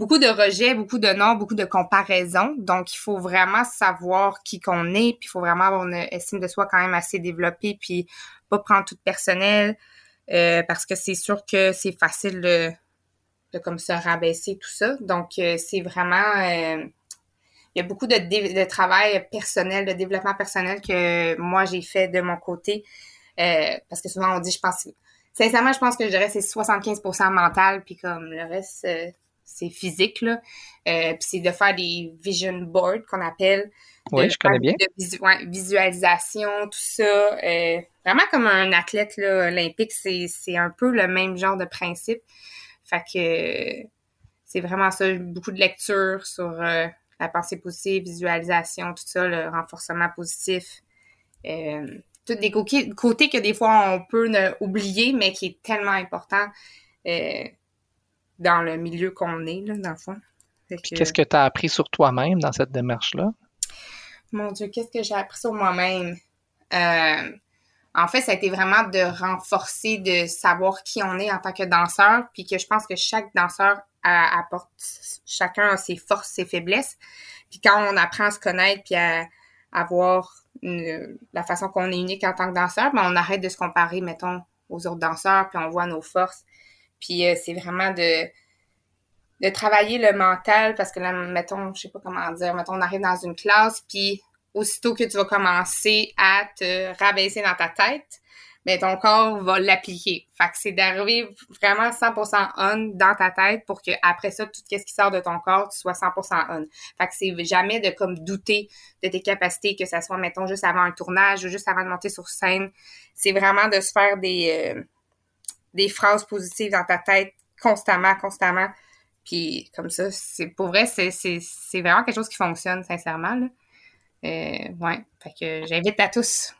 beaucoup de rejets, beaucoup de non, beaucoup de comparaisons. Donc, il faut vraiment savoir qui qu'on est, puis il faut vraiment avoir une estime de soi quand même assez développée, puis pas prendre tout personnel, euh, parce que c'est sûr que c'est facile de, comme se rabaisser tout ça. Donc, euh, c'est vraiment... Euh, il y a beaucoup de, de, travail personnel, de développement personnel que moi, j'ai fait de mon côté, parce que souvent, on dit, je pense... Sincèrement, je pense que je dirais c'est 75% mental, puis comme le reste c'est physique, là. Euh, puis c'est de faire des vision boards qu'on appelle. Oui, je connais bien. De visualisation, tout ça. Euh, vraiment comme un athlète là, olympique, c'est un peu le même genre de principe. Fait que c'est vraiment ça, beaucoup de lecture sur euh, la pensée positive, visualisation, tout ça, le renforcement positif. tous des côtés, que des fois on peut oublier, mais qui est tellement important dans le milieu qu'on est, là, dans le fond. Qu'est-ce que tu as appris sur toi-même dans cette démarche-là? Mon Dieu, qu'est-ce que j'ai appris sur moi-même? Euh, en fait, ça a été vraiment de renforcer, de savoir qui on est en tant que danseur, puis que je pense que chaque danseur apporte chacun ses forces, ses faiblesses. Puis quand on apprend à se connaître, puis à, avoir la façon qu'on est unique en tant que danseur, ben on arrête de se comparer, mettons, aux autres danseurs, puis on voit nos forces. Puis euh, c'est vraiment de, travailler le mental parce que là, mettons, je sais pas comment dire, mettons, on arrive dans une classe, puis aussitôt que tu vas commencer à te rabaisser dans ta tête, mais ben, ton corps va l'appliquer. Fait que c'est d'arriver vraiment 100% on dans ta tête pour que après ça, tout ce qui sort de ton corps, tu sois 100% on. Fait que c'est jamais de comme douter de tes capacités, que ça soit, mettons, juste avant un tournage ou juste avant de monter sur scène. C'est vraiment de se faire des... Euh, des phrases positives dans ta tête constamment, constamment. Puis comme ça, c'est pour vrai, c'est, vraiment quelque chose qui fonctionne, sincèrement. Là. Euh, ouais. Fait que j'invite à tous.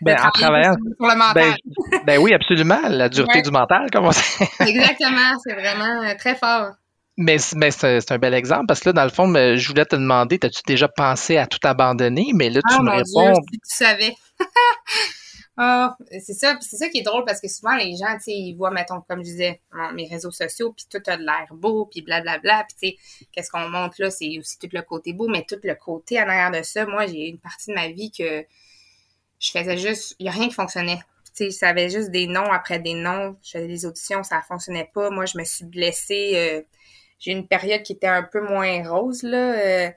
Ben, en travaillant. Sur le mental. Ben, ben, oui, absolument. La dureté du mental, comme on sait. Exactement. C'est vraiment euh, très fort. Mais, mais c'est un bel exemple parce que là, dans le fond, je voulais te demander, as-tu déjà pensé à tout abandonner? Mais là, tu ah, me réponds. Dieu, si tu savais. Ah, c'est ça, c'est ça qui est drôle parce que souvent les gens, tu sais, ils voient, mettons, comme je disais, mes réseaux sociaux, puis tout a de l'air beau, puis blablabla, puis tu sais, qu'est-ce qu'on montre là, c'est aussi tout le côté beau, mais tout le côté en arrière de ça, moi, j'ai une partie de ma vie que je faisais juste, il n'y a rien qui fonctionnait. Tu sais, ça avait juste des noms après des noms, je faisais des auditions, ça fonctionnait pas, moi, je me suis blessée, euh, j'ai eu une période qui était un peu moins rose, là, euh,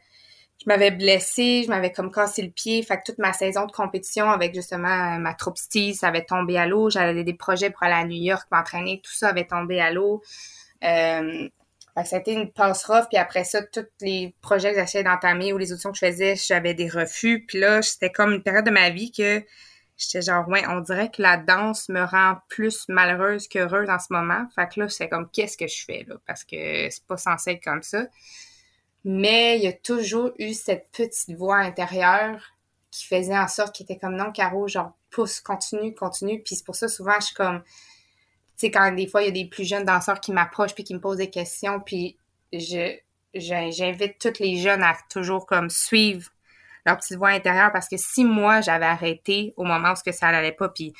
je m'avais blessée, je m'avais comme cassé le pied. Fait que toute ma saison de compétition avec justement ma troupe ça avait tombé à l'eau. J'avais des projets pour aller à New York, m'entraîner, tout ça avait tombé à l'eau. Euh, fait que ça a été une passe rough. Puis après ça, tous les projets que j'essayais d'entamer ou les auditions que je faisais, j'avais des refus. Puis là, c'était comme une période de ma vie que j'étais genre, ouais, on dirait que la danse me rend plus malheureuse qu'heureuse en ce moment. Fait que là, c'est comme, qu'est-ce que je fais là? Parce que c'est pas censé être comme ça. Mais il y a toujours eu cette petite voix intérieure qui faisait en sorte qu'il était comme non, Caro, genre pousse, continue, continue. Puis c'est pour ça, souvent, je suis comme. Tu sais, quand des fois, il y a des plus jeunes danseurs qui m'approchent puis qui me posent des questions, puis j'invite tous les jeunes à toujours comme suivre leur petite voix intérieure parce que si moi j'avais arrêté au moment où ça n'allait pas, puis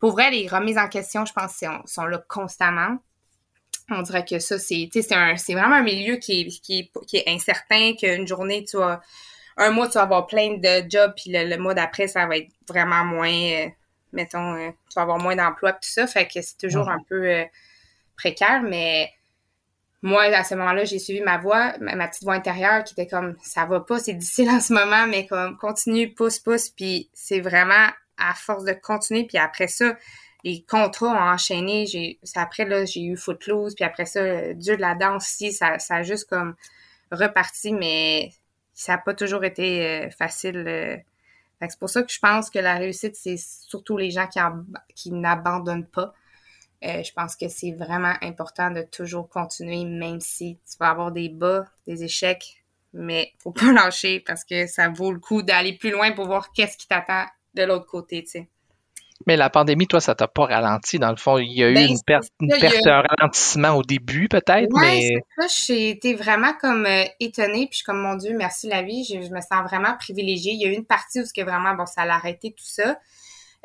pour vrai, les remises en question, je pense, sont là constamment on dirait que ça, c'est, c'est vraiment un milieu qui est, qui est, incertain, qu'une journée, tu vas, un mois, tu vas avoir plein de jobs, puis le, mois d'après, ça va être vraiment moins, euh, mettons, tu vas avoir moins d'emplois tout ça. Fait que c'est toujours un peu précaire, mais moi, à ce moment-là, j'ai suivi ma voix, ma, petite voix intérieure qui était comme ça va pas, c'est difficile en ce moment, mais comme continue, pousse, pousse, puis c'est vraiment à force de continuer, puis après ça, les contrats ont enchaîné. J'ai, après là, j'ai eu Footloose, puis après ça, Dieu de la danse aussi, ça, ça a juste comme reparti, mais ça n'a pas toujours été euh, facile. Euh. c'est pour ça que je pense que la réussite, c'est surtout les gens qui, n'abandonnent pas. Euh, je pense que c'est vraiment important de toujours continuer, même si tu vas avoir des bas, des échecs, mais faut pas lâcher parce que ça vaut le coup d'aller plus loin pour voir qu'est-ce qui t'attend de l'autre côté. Mais la pandémie, toi, ça t'a pas ralenti. Dans le fond, il y a eu ben, une perte, une perte un ralentissement au début, peut-être, mais... ça. J'ai été vraiment comme euh, étonnée, puis je suis comme, mon Dieu, merci la vie. Je, me sens vraiment privilégiée. Il y a eu une partie où que vraiment, bon, ça a arrêté tout ça.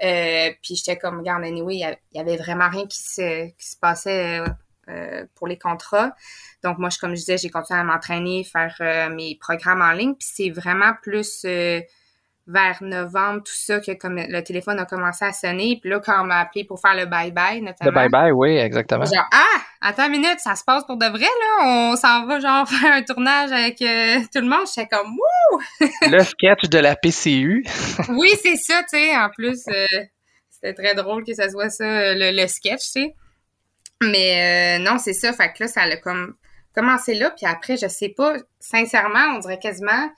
Euh, puis j'étais comme, regarde, anyway, il y avait vraiment rien qui se, qui se passait euh, pour les contrats. Donc moi, je, comme je disais, j'ai continué à m'entraîner, faire mes programmes en ligne. Puis c'est vraiment plus vers novembre, tout ça, que comme le téléphone a commencé à sonner. Puis là, quand on m'a appelé pour faire le bye-bye, notamment. Le bye-bye, oui, exactement. Genre, ah, attends une minute, ça se passe pour de vrai, là? On s'en va, genre, faire un tournage avec euh, tout le monde. J'étais comme, wouh! le sketch de la PCU. oui, c'est ça, tu sais. En plus, euh, c'était très drôle que ça soit ça, euh, le, sketch, tu sais. Mais non, c'est ça. Fait que là, ça a comme commencé là. Puis après, je sais pas, sincèrement, on dirait quasiment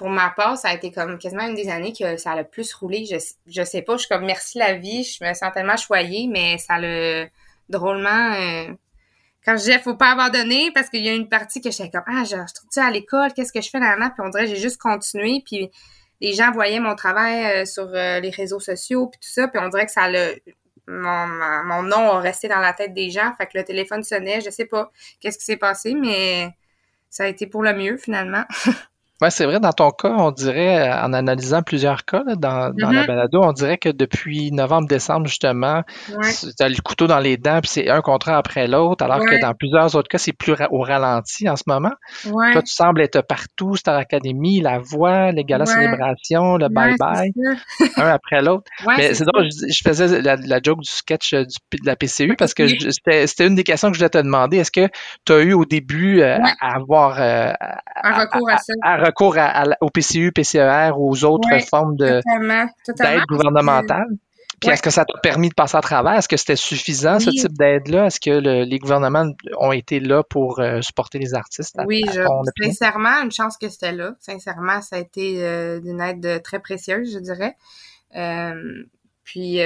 pour ma part, ça a été comme quasiment une des années que ça a le plus roulé. Je, je sais pas, je suis comme merci la vie, je me sens tellement choyée, mais ça le drôlement. Euh, quand je disais faut pas abandonner parce qu'il y a une partie que j'étais comme ah je, trouve ça à l'école, qu'est-ce que je fais là puis on dirait j'ai juste continué puis les gens voyaient mon travail euh, sur euh, les réseaux sociaux puis tout ça puis on dirait que ça le mon, mon nom a resté dans la tête des gens, fait que le téléphone sonnait, je sais pas qu'est-ce qui s'est passé mais ça a été pour le mieux finalement. Oui, c'est vrai, dans ton cas, on dirait, euh, en analysant plusieurs cas dans, dans la mm-hmm. balado, on dirait que depuis novembre-décembre, justement, tu as le couteau dans les dents, puis c'est un contrat après l'autre, alors que dans plusieurs autres cas, c'est plus au ralenti en ce moment. Toi, tu sembles être partout, Star Academy, La Voix, les galas célébrations, le bye-bye, un après l'autre. Mais c'est drôle, je, faisais la, joke du sketch euh, de la PCU parce que c'était une des questions que je voulais te demander. Est-ce que tu as eu au début euh, à avoir... un recours à, ça recours au PCU, PCER, aux autres formes de, d'aide gouvernementale. Puis est-ce que ça t'a permis de passer à travers? Est-ce que c'était suffisant, ce type d'aide-là? Est-ce que les gouvernements ont été là pour euh, supporter les artistes? oui, je, sincèrement, une chance que c'était là. Sincèrement, ça a été euh, une aide très précieuse, je dirais. Euh, puis,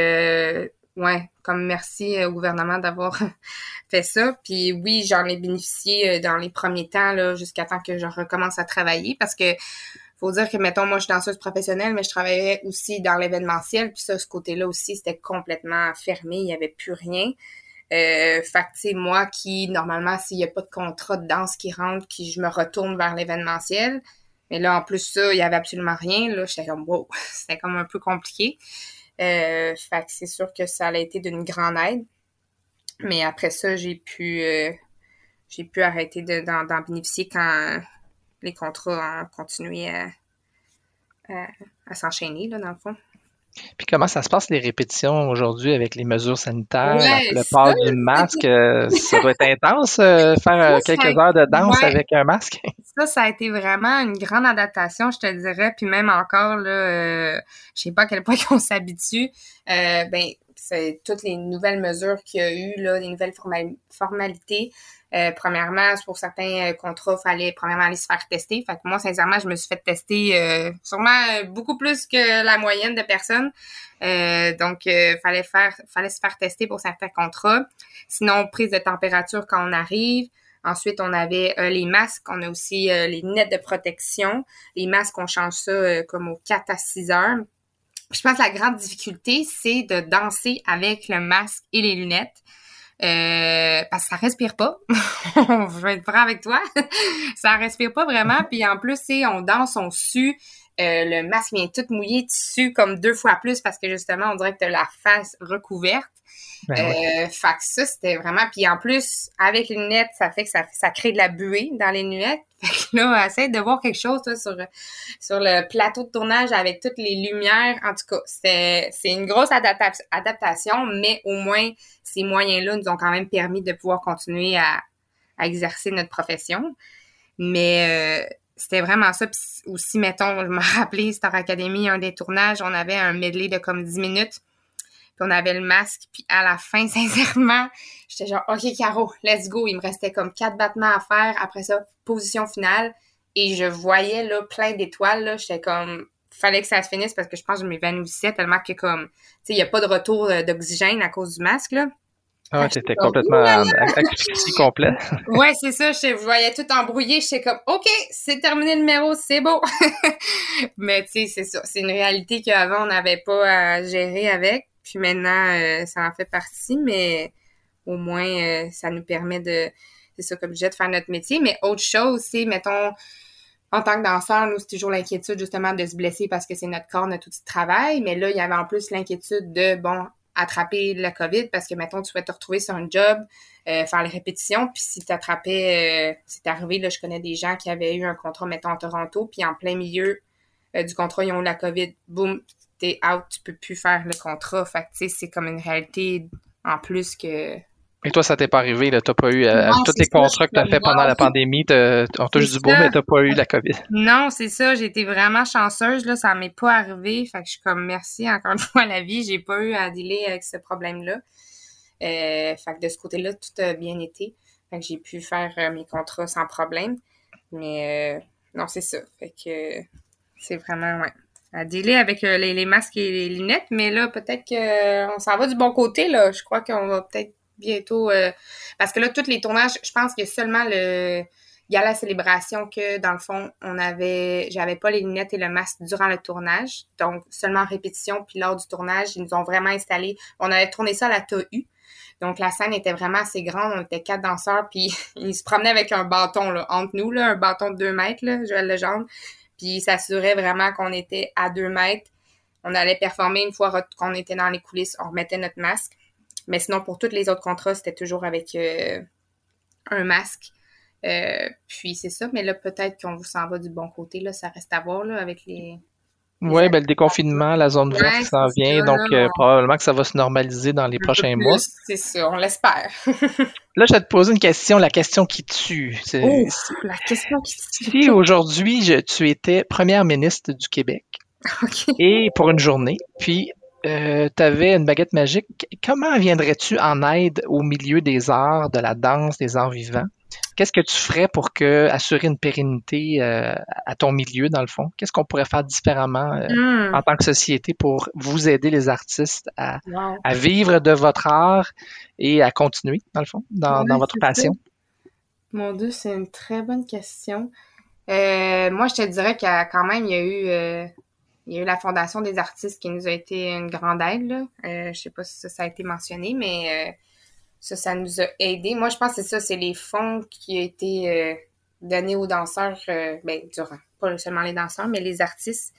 ouais, comme merci au gouvernement d'avoir fait ça. Puis oui, j'en ai bénéficié euh, dans les premiers temps, là, jusqu'à temps que je recommence à travailler parce que faut dire que, mettons, moi, je suis danseuse professionnelle, mais je travaillais aussi dans l'événementiel. Puis ça, ce côté-là aussi, c'était complètement fermé. Il n'y avait plus rien. Euh, fait moi qui, normalement, s'il n'y a pas de contrat de danse qui rentre, qui je me retourne vers l'événementiel. Mais là, en plus, ça, il n'y avait absolument rien. Là, j'étais comme, wow, c'était comme un peu compliqué. Euh, fait c'est sûr que ça a été d'une grande aide. Mais après ça, j'ai pu euh, arrêter d'en bénéficier quand les contrats ont continué à, à, s'enchaîner, là, dans le fond. Puis comment ça se passe les répétitions aujourd'hui avec les mesures sanitaires, le port du masque, euh, ça doit être intense faire quelques heures de danse avec un masque? Ça, ça a été vraiment une grande adaptation, je te dirais. Puis même encore là, je sais pas à quel point on s'habitue. ben c'est toutes les nouvelles mesures qu'il y a eu, là, les nouvelles formalités. Euh, premièrement, pour certains euh, contrats, il fallait premièrement aller se faire tester. Fait que moi, sincèrement, je me suis fait tester euh, sûrement beaucoup plus que la moyenne de personnes. donc, il fallait se faire tester pour certains contrats. Sinon, prise de température quand on arrive. Ensuite, on avait les masques. On a aussi les lunettes de protection. Les masques, on change ça comme aux 4 à 6 heures je pense que la grande difficulté, c'est de danser avec le masque et les lunettes. Euh, parce que ça respire pas. je vais être franc avec toi. ça respire pas vraiment. Puis en plus, c'est on danse, on sue. Euh, le masque vient tout mouillé, tu sues comme deux fois plus parce que justement, on dirait que tu as la face recouverte. Ben euh, fait que ça, c'était vraiment... Puis en plus, avec les lunettes, ça fait que ça, ça crée de la buée dans les lunettes. Fait que là, essaye de voir quelque chose sur, sur le plateau de tournage avec toutes les lumières. En tout cas, c'est une grosse adaptation, mais au moins, ces moyens-là nous ont quand même permis de pouvoir continuer à, à exercer notre profession. Mais euh, c'était vraiment ça. Puis aussi, mettons, je me rappelais, Star Academy, un des tournages, on avait un medley de comme 10 minutes. Puis on avait le masque. Puis à la fin, sincèrement, j'étais genre, OK, Caro, let's go. Il me restait comme quatre battements à faire. Après ça, position finale. Et je voyais là plein d'étoiles. Là. J'étais comme, fallait que ça se finisse parce que je pense que je m'évanouissais tellement que comme, tu sais, il n'y a pas de retour euh, d'oxygène à cause du masque. Là. Ah, c'était complètement asphyxie complet. ouais, c'est ça. Je, voyais tout embrouillé. J'étais comme, OK, c'est terminé le numéro, c'est beau. Mais tu sais, c'est ça. C'est une réalité qu'avant, on n'avait pas à gérer avec. Puis maintenant, euh, ça en fait partie, mais au moins, euh, ça nous permet de, c'est ça, comme je de faire notre métier. Mais autre chose, c'est, mettons, en tant que danseur, nous, c'est toujours l'inquiétude, justement, de se blesser parce que c'est notre corps, notre outil de travail. Mais là, il y avait en plus l'inquiétude de, bon, attraper la COVID parce que, mettons, tu vas te retrouver sur un job, euh, faire les répétitions, puis si tu attrapais, euh, c'est arrivé, là, je connais des gens qui avaient eu un contrat, mettons, à Toronto, puis en plein milieu du contrat, ils ont eu la COVID, boum, t'es out, tu peux plus faire le contrat. Fait que, tu sais, c'est comme une réalité en plus que et toi, ça t'est pas arrivé, là? T'as pas eu, euh, tous les contrats que tu as fait pendant la pandémie, on touche du beau, mais t'as pas eu la COVID. Non, c'est ça. J'ai été vraiment chanceuse, là. Ça m'est pas arrivé. Fait que je suis comme merci encore une fois à la vie. J'ai pas eu à dealer avec ce problème-là. Euh, fait que de ce côté-là, tout a bien été. Fait que j'ai pu faire euh, mes contrats sans problème. Mais non, c'est ça. Fait que c'est vraiment, ouais à avec les, les, masques et les lunettes, mais là, peut-être qu'on s'en va du bon côté, là. Je crois qu'on va peut-être bientôt. Euh, parce que là, tous les tournages, je pense y a seulement le gala célébration que, dans le fond, on avait. J'avais pas les lunettes et le masque durant le tournage. Donc, seulement en répétition. Puis lors du tournage, ils nous ont vraiment installé. On avait tourné ça à la TAU. Donc, la scène était vraiment assez grande. On était quatre danseurs. Puis, ils se promenaient avec un bâton, là, entre nous, là, un bâton de deux mètres, là, Joël Legendre. Puis, ils s'assuraient vraiment qu'on était à deux mètres. On allait performer une fois qu'on était dans les coulisses. On remettait notre masque. Mais sinon, pour tous les autres contrats, c'était toujours avec euh, un masque. Euh, puis c'est ça, mais là, peut-être qu'on vous s'en va du bon côté, là, ça reste à voir là, avec les. Oui, ben, le déconfinement, la zone verte qui s'en vient, donc euh, probablement que ça va se normaliser dans les prochains mois. C'est ça, on l'espère. là, je vais te poser une question, la question qui tue. Oh, la question qui tue. Si aujourd'hui, tu étais première ministre du Québec, et pour une journée, puis euh, tu avais une baguette magique, comment viendrais-tu en aide au milieu des arts, de la danse, des arts vivants? Qu'est-ce que tu ferais pour que, assurer une pérennité euh, à ton milieu, dans le fond? Qu'est-ce qu'on pourrait faire différemment euh, hmm. en tant que société pour vous aider, les artistes, à, vivre de votre art et à continuer, dans le fond, dans, votre passion? Mon Dieu, c'est une très bonne question. moi, je te dirais qu'il quand même, il y a eu il y a eu la Fondation des artistes qui nous a été une grande aide. Là. Euh, je sais pas si ça, a été mentionné, mais euh, ça, ça nous a aidé. Moi, je pense que c'est ça, c'est les fonds qui ont été euh, donnés aux danseurs, euh, ben, durant, pas seulement les danseurs, mais les artistes.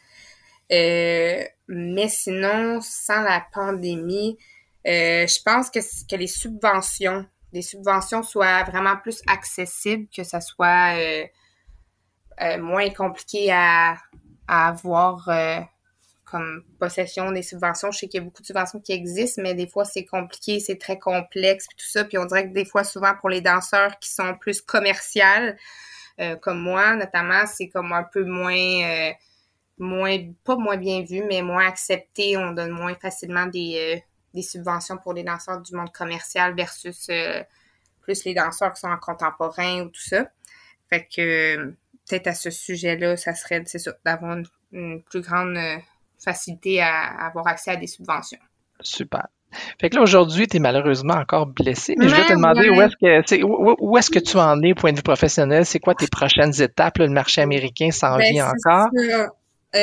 mais sinon, sans la pandémie, je pense que, que les subventions, les subventions soient vraiment plus accessibles, que ça soit moins compliqué à à avoir euh, comme possession des subventions. Je sais qu'il y a beaucoup de subventions qui existent, mais des fois, c'est compliqué, c'est très complexe, puis tout ça. Puis on dirait que des fois, souvent, pour les danseurs qui sont plus commerciales, euh, comme moi, notamment, c'est comme un peu moins, euh, moins, pas moins bien vu, mais moins accepté. On donne moins facilement des, des subventions pour les danseurs du monde commercial versus plus les danseurs qui sont en contemporain ou tout ça. Fait que peut-être à ce sujet-là, ça serait, c'est d'avoir une, plus grande euh, facilité à, avoir accès à des subventions. Super. Fait que là, aujourd'hui, tu es malheureusement encore blessé, mais je vais te demander où est-ce que où, est-ce que tu en es au point de vue professionnel? C'est quoi tes prochaines étapes? le marché américain s'en ben, vient encore? Euh,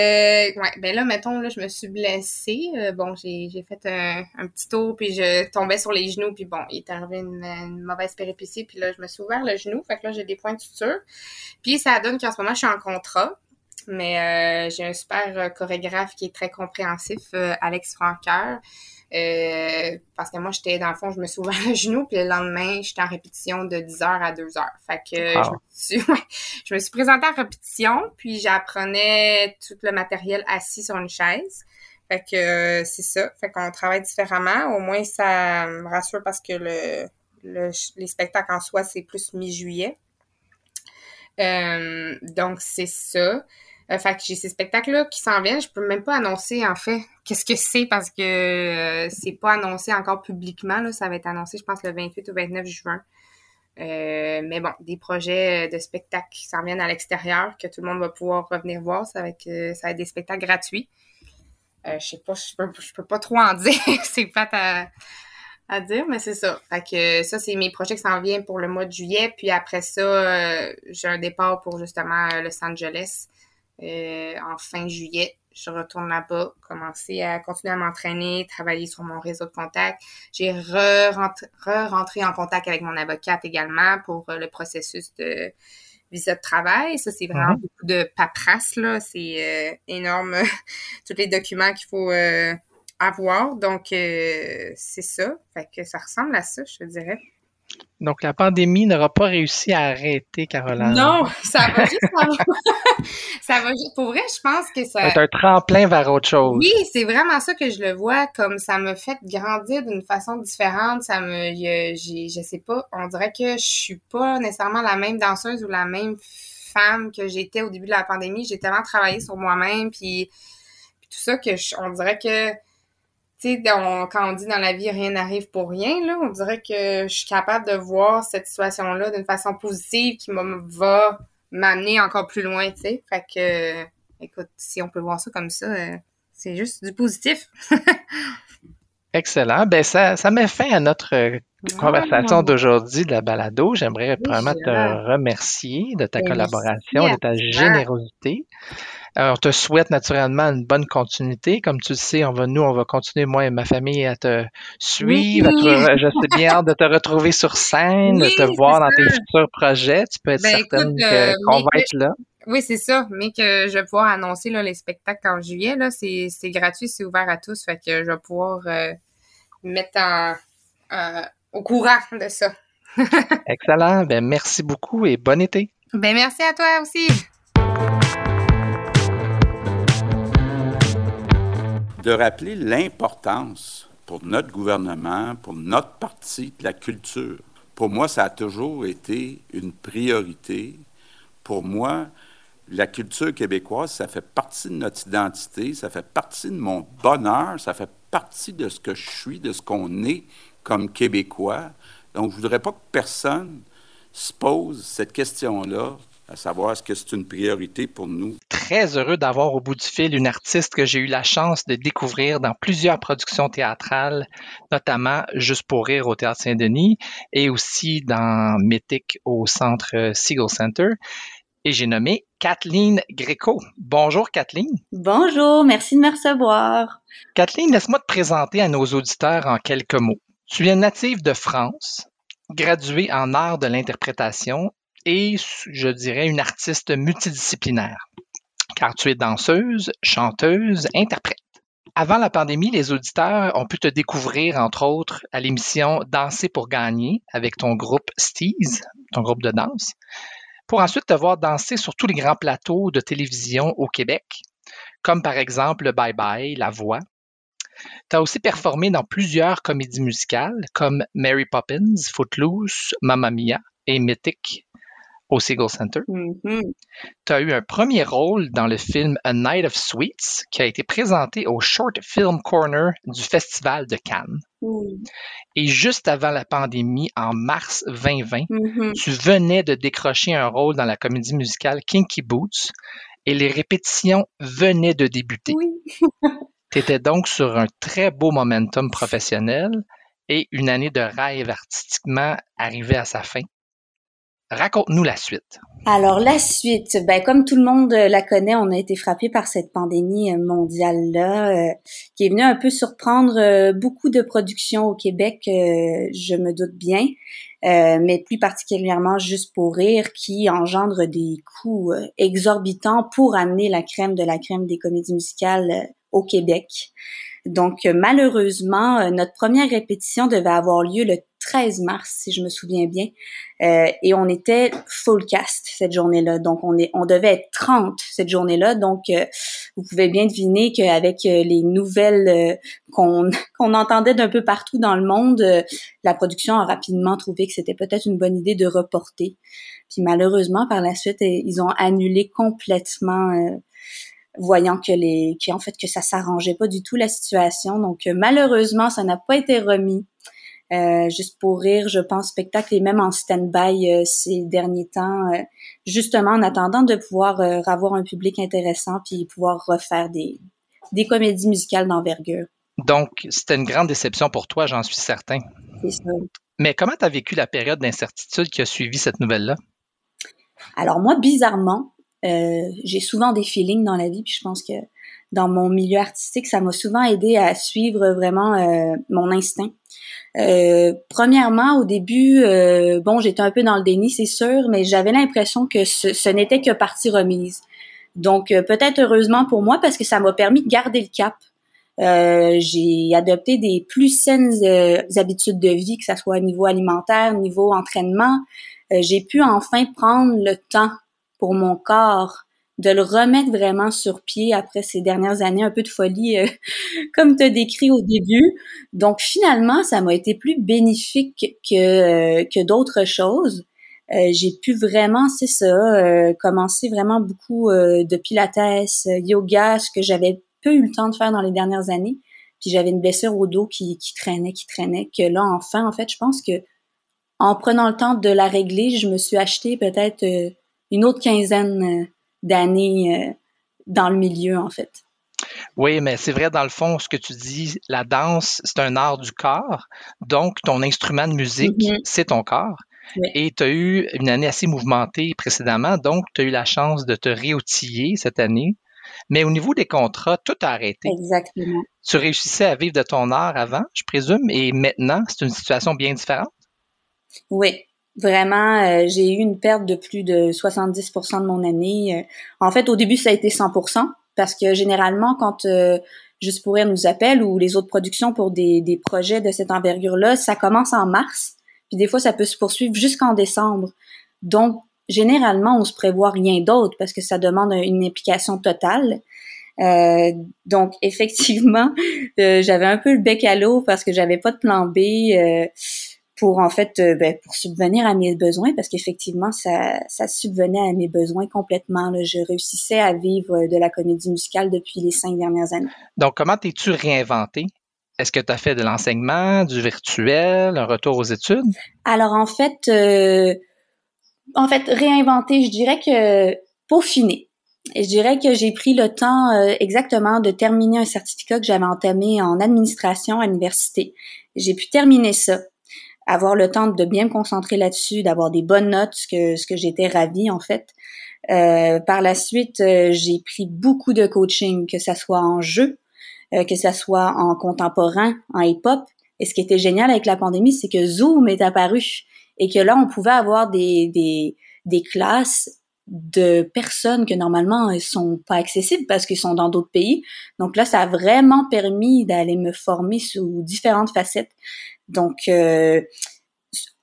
ouais, ben là, mettons, là, je me suis blessée. Euh, bon, j'ai, j'ai fait un, un, petit tour, puis je tombais sur les genoux, puis bon, il est arrivé une, mauvaise péripétie, puis là, je me suis ouvert le genou, fait que là, j'ai des points de suture. Puis ça donne qu'en ce moment, je suis en contrat, mais euh, j'ai un super chorégraphe qui est très compréhensif, Alex Franqueur. Euh, parce que moi, j'étais, dans le fond, je me suis ouvert le genou, puis le lendemain, j'étais en répétition de 10 heures à 2 heures. Fait que je, me suis, je me suis présentée en répétition, puis j'apprenais tout le matériel assis sur une chaise. Fait que euh, c'est ça. Fait qu'on travaille différemment. Au moins, ça me rassure parce que le, le les spectacles en soi, c'est plus mi-juillet. Euh, donc, c'est ça. Euh, fait que j'ai ces spectacles-là qui s'en viennent. Je peux même pas annoncer, en fait, qu'est-ce que c'est parce que euh, c'est pas annoncé encore publiquement. Là. Ça va être annoncé, je pense, le 28 ou 29 juin. Euh, mais bon, des projets de spectacles qui s'en viennent à l'extérieur, que tout le monde va pouvoir revenir voir. Ça va être, ça des spectacles gratuits. je sais pas, je peux, peux pas trop en dire. c'est pas à, à dire, mais c'est ça. Ça, c'est mes projets qui s'en viennent pour le mois de juillet. Puis après ça, j'ai un départ pour justement Los Angeles euh, en fin juillet. Je retourne là-bas, commencer à continuer à m'entraîner, travailler sur mon réseau de contacts. J'ai re-rentré en contact avec mon avocate également pour euh, le processus de visa de travail. Ça, c'est vraiment mhm. beaucoup de paperasse, là. C'est euh, énorme, tous les documents qu'il faut avoir. Donc, c'est ça. Fait que ça ressemble à ça, je te dirais. Donc, la pandémie n'aura pas réussi à arrêter Caroline. Non, ça va juste. ça va juste. Pour vrai, je pense que ça. C'est un tremplin vers autre chose. Oui, c'est vraiment ça que je le vois. Comme ça me fait grandir d'une façon différente. Ça me. Je, je sais pas. On dirait que je suis pas nécessairement la même danseuse ou la même femme que j'étais au début de la pandémie. J'ai tellement travaillé sur moi-même. Puis, tout ça que on dirait que tu sais, quand on dit dans la vie rien n'arrive pour rien, là, on dirait que je suis capable de voir cette situation-là d'une façon positive qui va m'amener encore plus loin, tu sais. Fait que, écoute, si on peut voir ça comme ça, euh, c'est juste du positif. Excellent. Ben ça, ça met fin à notre euh, conversation d'aujourd'hui de la balado. J'aimerais vraiment te remercier de ta ben, collaboration, de ta générosité. Euh, on te souhaite naturellement une bonne continuité. Comme tu le sais, on va, nous, on va continuer, moi et ma famille, à te suivre. je sais bien hâte de te retrouver sur scène, de te voir dans tes futurs projets. Tu peux être ben, certaine euh, qu'on va être là. Oui, c'est ça, mais que je vais pouvoir annoncer là, les spectacles en juillet. Là, c'est, gratuit, c'est ouvert à tous. Fait que je vais pouvoir euh, mettre au courant de ça. Excellent. Ben, merci beaucoup et bon été. Ben, merci à toi aussi. De rappeler l'importance pour notre gouvernement, pour notre parti, de la culture. Pour moi, ça a toujours été une priorité. Pour moi, la culture québécoise, ça fait partie de notre identité, ça fait partie de mon bonheur, ça fait partie de ce que je suis, de ce qu'on est comme Québécois. Donc, je ne voudrais pas que personne se pose cette question-là à savoir est-ce que c'est une priorité pour nous? Très heureux d'avoir au bout du fil une artiste que j'ai eu la chance de découvrir dans plusieurs productions théâtrales, notamment Juste pour rire au Théâtre Saint-Denis et aussi dans Mythique au Centre Seagull Center. Et j'ai nommé Kathleen Gréco. Bonjour Kathleen. Bonjour, merci de me recevoir. Kathleen, laisse-moi te présenter à nos auditeurs en quelques mots. Tu es native de France, graduée en art de l'interprétation et, je dirais, une artiste multidisciplinaire, car tu es danseuse, chanteuse, interprète. Avant la pandémie, les auditeurs ont pu te découvrir, entre autres, à l'émission Danser pour gagner avec ton groupe Steez, ton groupe de danse, pour ensuite te voir danser sur tous les grands plateaux de télévision au Québec, comme par exemple Bye Bye, La Voix. Tu as aussi performé dans plusieurs comédies musicales comme Mary Poppins, Footloose, Mamma Mia et Mythic au Seagull Center. Mm-hmm. Tu as eu un premier rôle dans le film A Night of Sweets qui a été présenté au Short Film Corner du Festival de Cannes. Mm. Et juste avant la pandémie, en mars 2020, mm-hmm. tu venais de décrocher un rôle dans la comédie musicale Kinky Boots et les répétitions venaient de débuter. tu étais donc sur un très beau momentum professionnel et une année de rêve artistiquement arrivait à sa fin. Raconte-nous la suite. Alors la suite, ben comme tout le monde la connaît, on a été frappé par cette pandémie euh, mondiale là, euh, qui est venue un peu surprendre euh, beaucoup de productions au Québec, je me doute bien, mais plus particulièrement juste pour rire, qui engendre des coûts exorbitants pour amener la crème de la crème des comédies musicales au Québec. Donc, malheureusement, notre première répétition devait avoir lieu le 13 mars, si je me souviens bien. Euh, et on était full cast cette journée-là. Donc, on, est, on devait être 30 cette journée-là. Donc, euh, vous pouvez bien deviner qu'avec euh, les nouvelles qu'on qu'on entendait d'un peu partout dans le monde, la production a rapidement trouvé que c'était peut-être une bonne idée de reporter. Puis malheureusement, par la suite, ils ont annulé complètement voyant que les en fait que ça s'arrangeait pas du tout la situation donc malheureusement ça n'a pas été remis euh, juste pour rire, je pense, spectacle est même en stand-by euh, ces derniers temps, euh, justement en attendant de pouvoir avoir un public intéressant puis pouvoir refaire des, des comédies musicales d'envergure. Donc, c'était une grande déception pour toi, j'en suis certain. C'est ça. Mais comment tu as vécu la période d'incertitude qui a suivi cette nouvelle-là? Alors moi, bizarrement, j'ai souvent des feelings dans la vie, puis je pense que dans mon milieu artistique, ça m'a souvent aidé à suivre vraiment mon instinct. Euh, premièrement, au début, euh, bon, j'étais un peu dans le déni, c'est sûr, mais j'avais l'impression que ce, n'était que partie remise. Donc, euh, peut-être heureusement pour moi parce que ça m'a permis de garder le cap. j'ai adopté des plus saines habitudes de vie, que ce soit au niveau alimentaire, niveau entraînement. j'ai pu enfin prendre le temps pour mon corps de le remettre vraiment sur pied après ces dernières années un peu de folie, euh, comme tu as décrit au début. Donc finalement, ça m'a été plus bénéfique que, euh, que d'autres choses. Euh, j'ai pu vraiment, c'est ça, commencer vraiment beaucoup de pilates, yoga, ce que j'avais peu eu le temps de faire dans les dernières années. Puis j'avais une blessure au dos qui, qui traînait, qui traînait, que là, enfin, en fait, je pense que en prenant le temps de la régler, je me suis acheté peut-être une autre quinzaine d'années euh, dans le milieu, en fait. Oui, mais c'est vrai, dans le fond, ce que tu dis, la danse, c'est un art du corps. Donc, ton instrument de musique, mm-hmm. c'est ton corps. Et tu as eu une année assez mouvementée précédemment, donc tu as eu la chance de te réoutiller cette année. Mais au niveau des contrats, tout a arrêté. Exactement. Tu réussissais à vivre de ton art avant, je présume, et maintenant, c'est une situation bien différente? Oui, Vraiment, euh, j'ai eu une perte de plus de 70% de mon année. Euh, en fait, au début, ça a été 100% parce que généralement, quand euh, Juste pour nous appelle ou les autres productions pour des, des projets de cette envergure-là, ça commence en mars. Puis des fois, ça peut se poursuivre jusqu'en décembre. Donc, généralement, on se prévoit rien d'autre parce que ça demande une implication totale. Euh, donc, effectivement, j'avais un peu le bec à l'eau parce que j'avais pas de plan B. Euh, pour en fait euh, ben, pour subvenir à mes besoins parce qu'effectivement ça, ça subvenait à mes besoins complètement. Là. Je réussissais à vivre de la comédie musicale depuis les cinq dernières années. Donc comment t'es-tu réinventé? Est-ce que tu as fait de l'enseignement, du virtuel, un retour aux études? Alors en fait, euh, en fait réinventer, je dirais que peaufiner. Et je dirais que j'ai pris le temps euh, exactement de terminer un certificat que j'avais entamé en administration à l'université. J'ai pu terminer ça avoir le temps de bien me concentrer là-dessus, d'avoir des bonnes notes, ce que, j'étais ravie en fait. Euh, par la suite, euh, j'ai pris beaucoup de coaching, que ça soit en jeu, euh, que ça soit en contemporain, en hip-hop. Et ce qui était génial avec la pandémie, c'est que Zoom est apparu et que là, on pouvait avoir des classes de personnes que normalement ne sont pas accessibles parce qu'ils sont dans d'autres pays. Donc là, ça a vraiment permis d'aller me former sous différentes facettes. Donc, euh,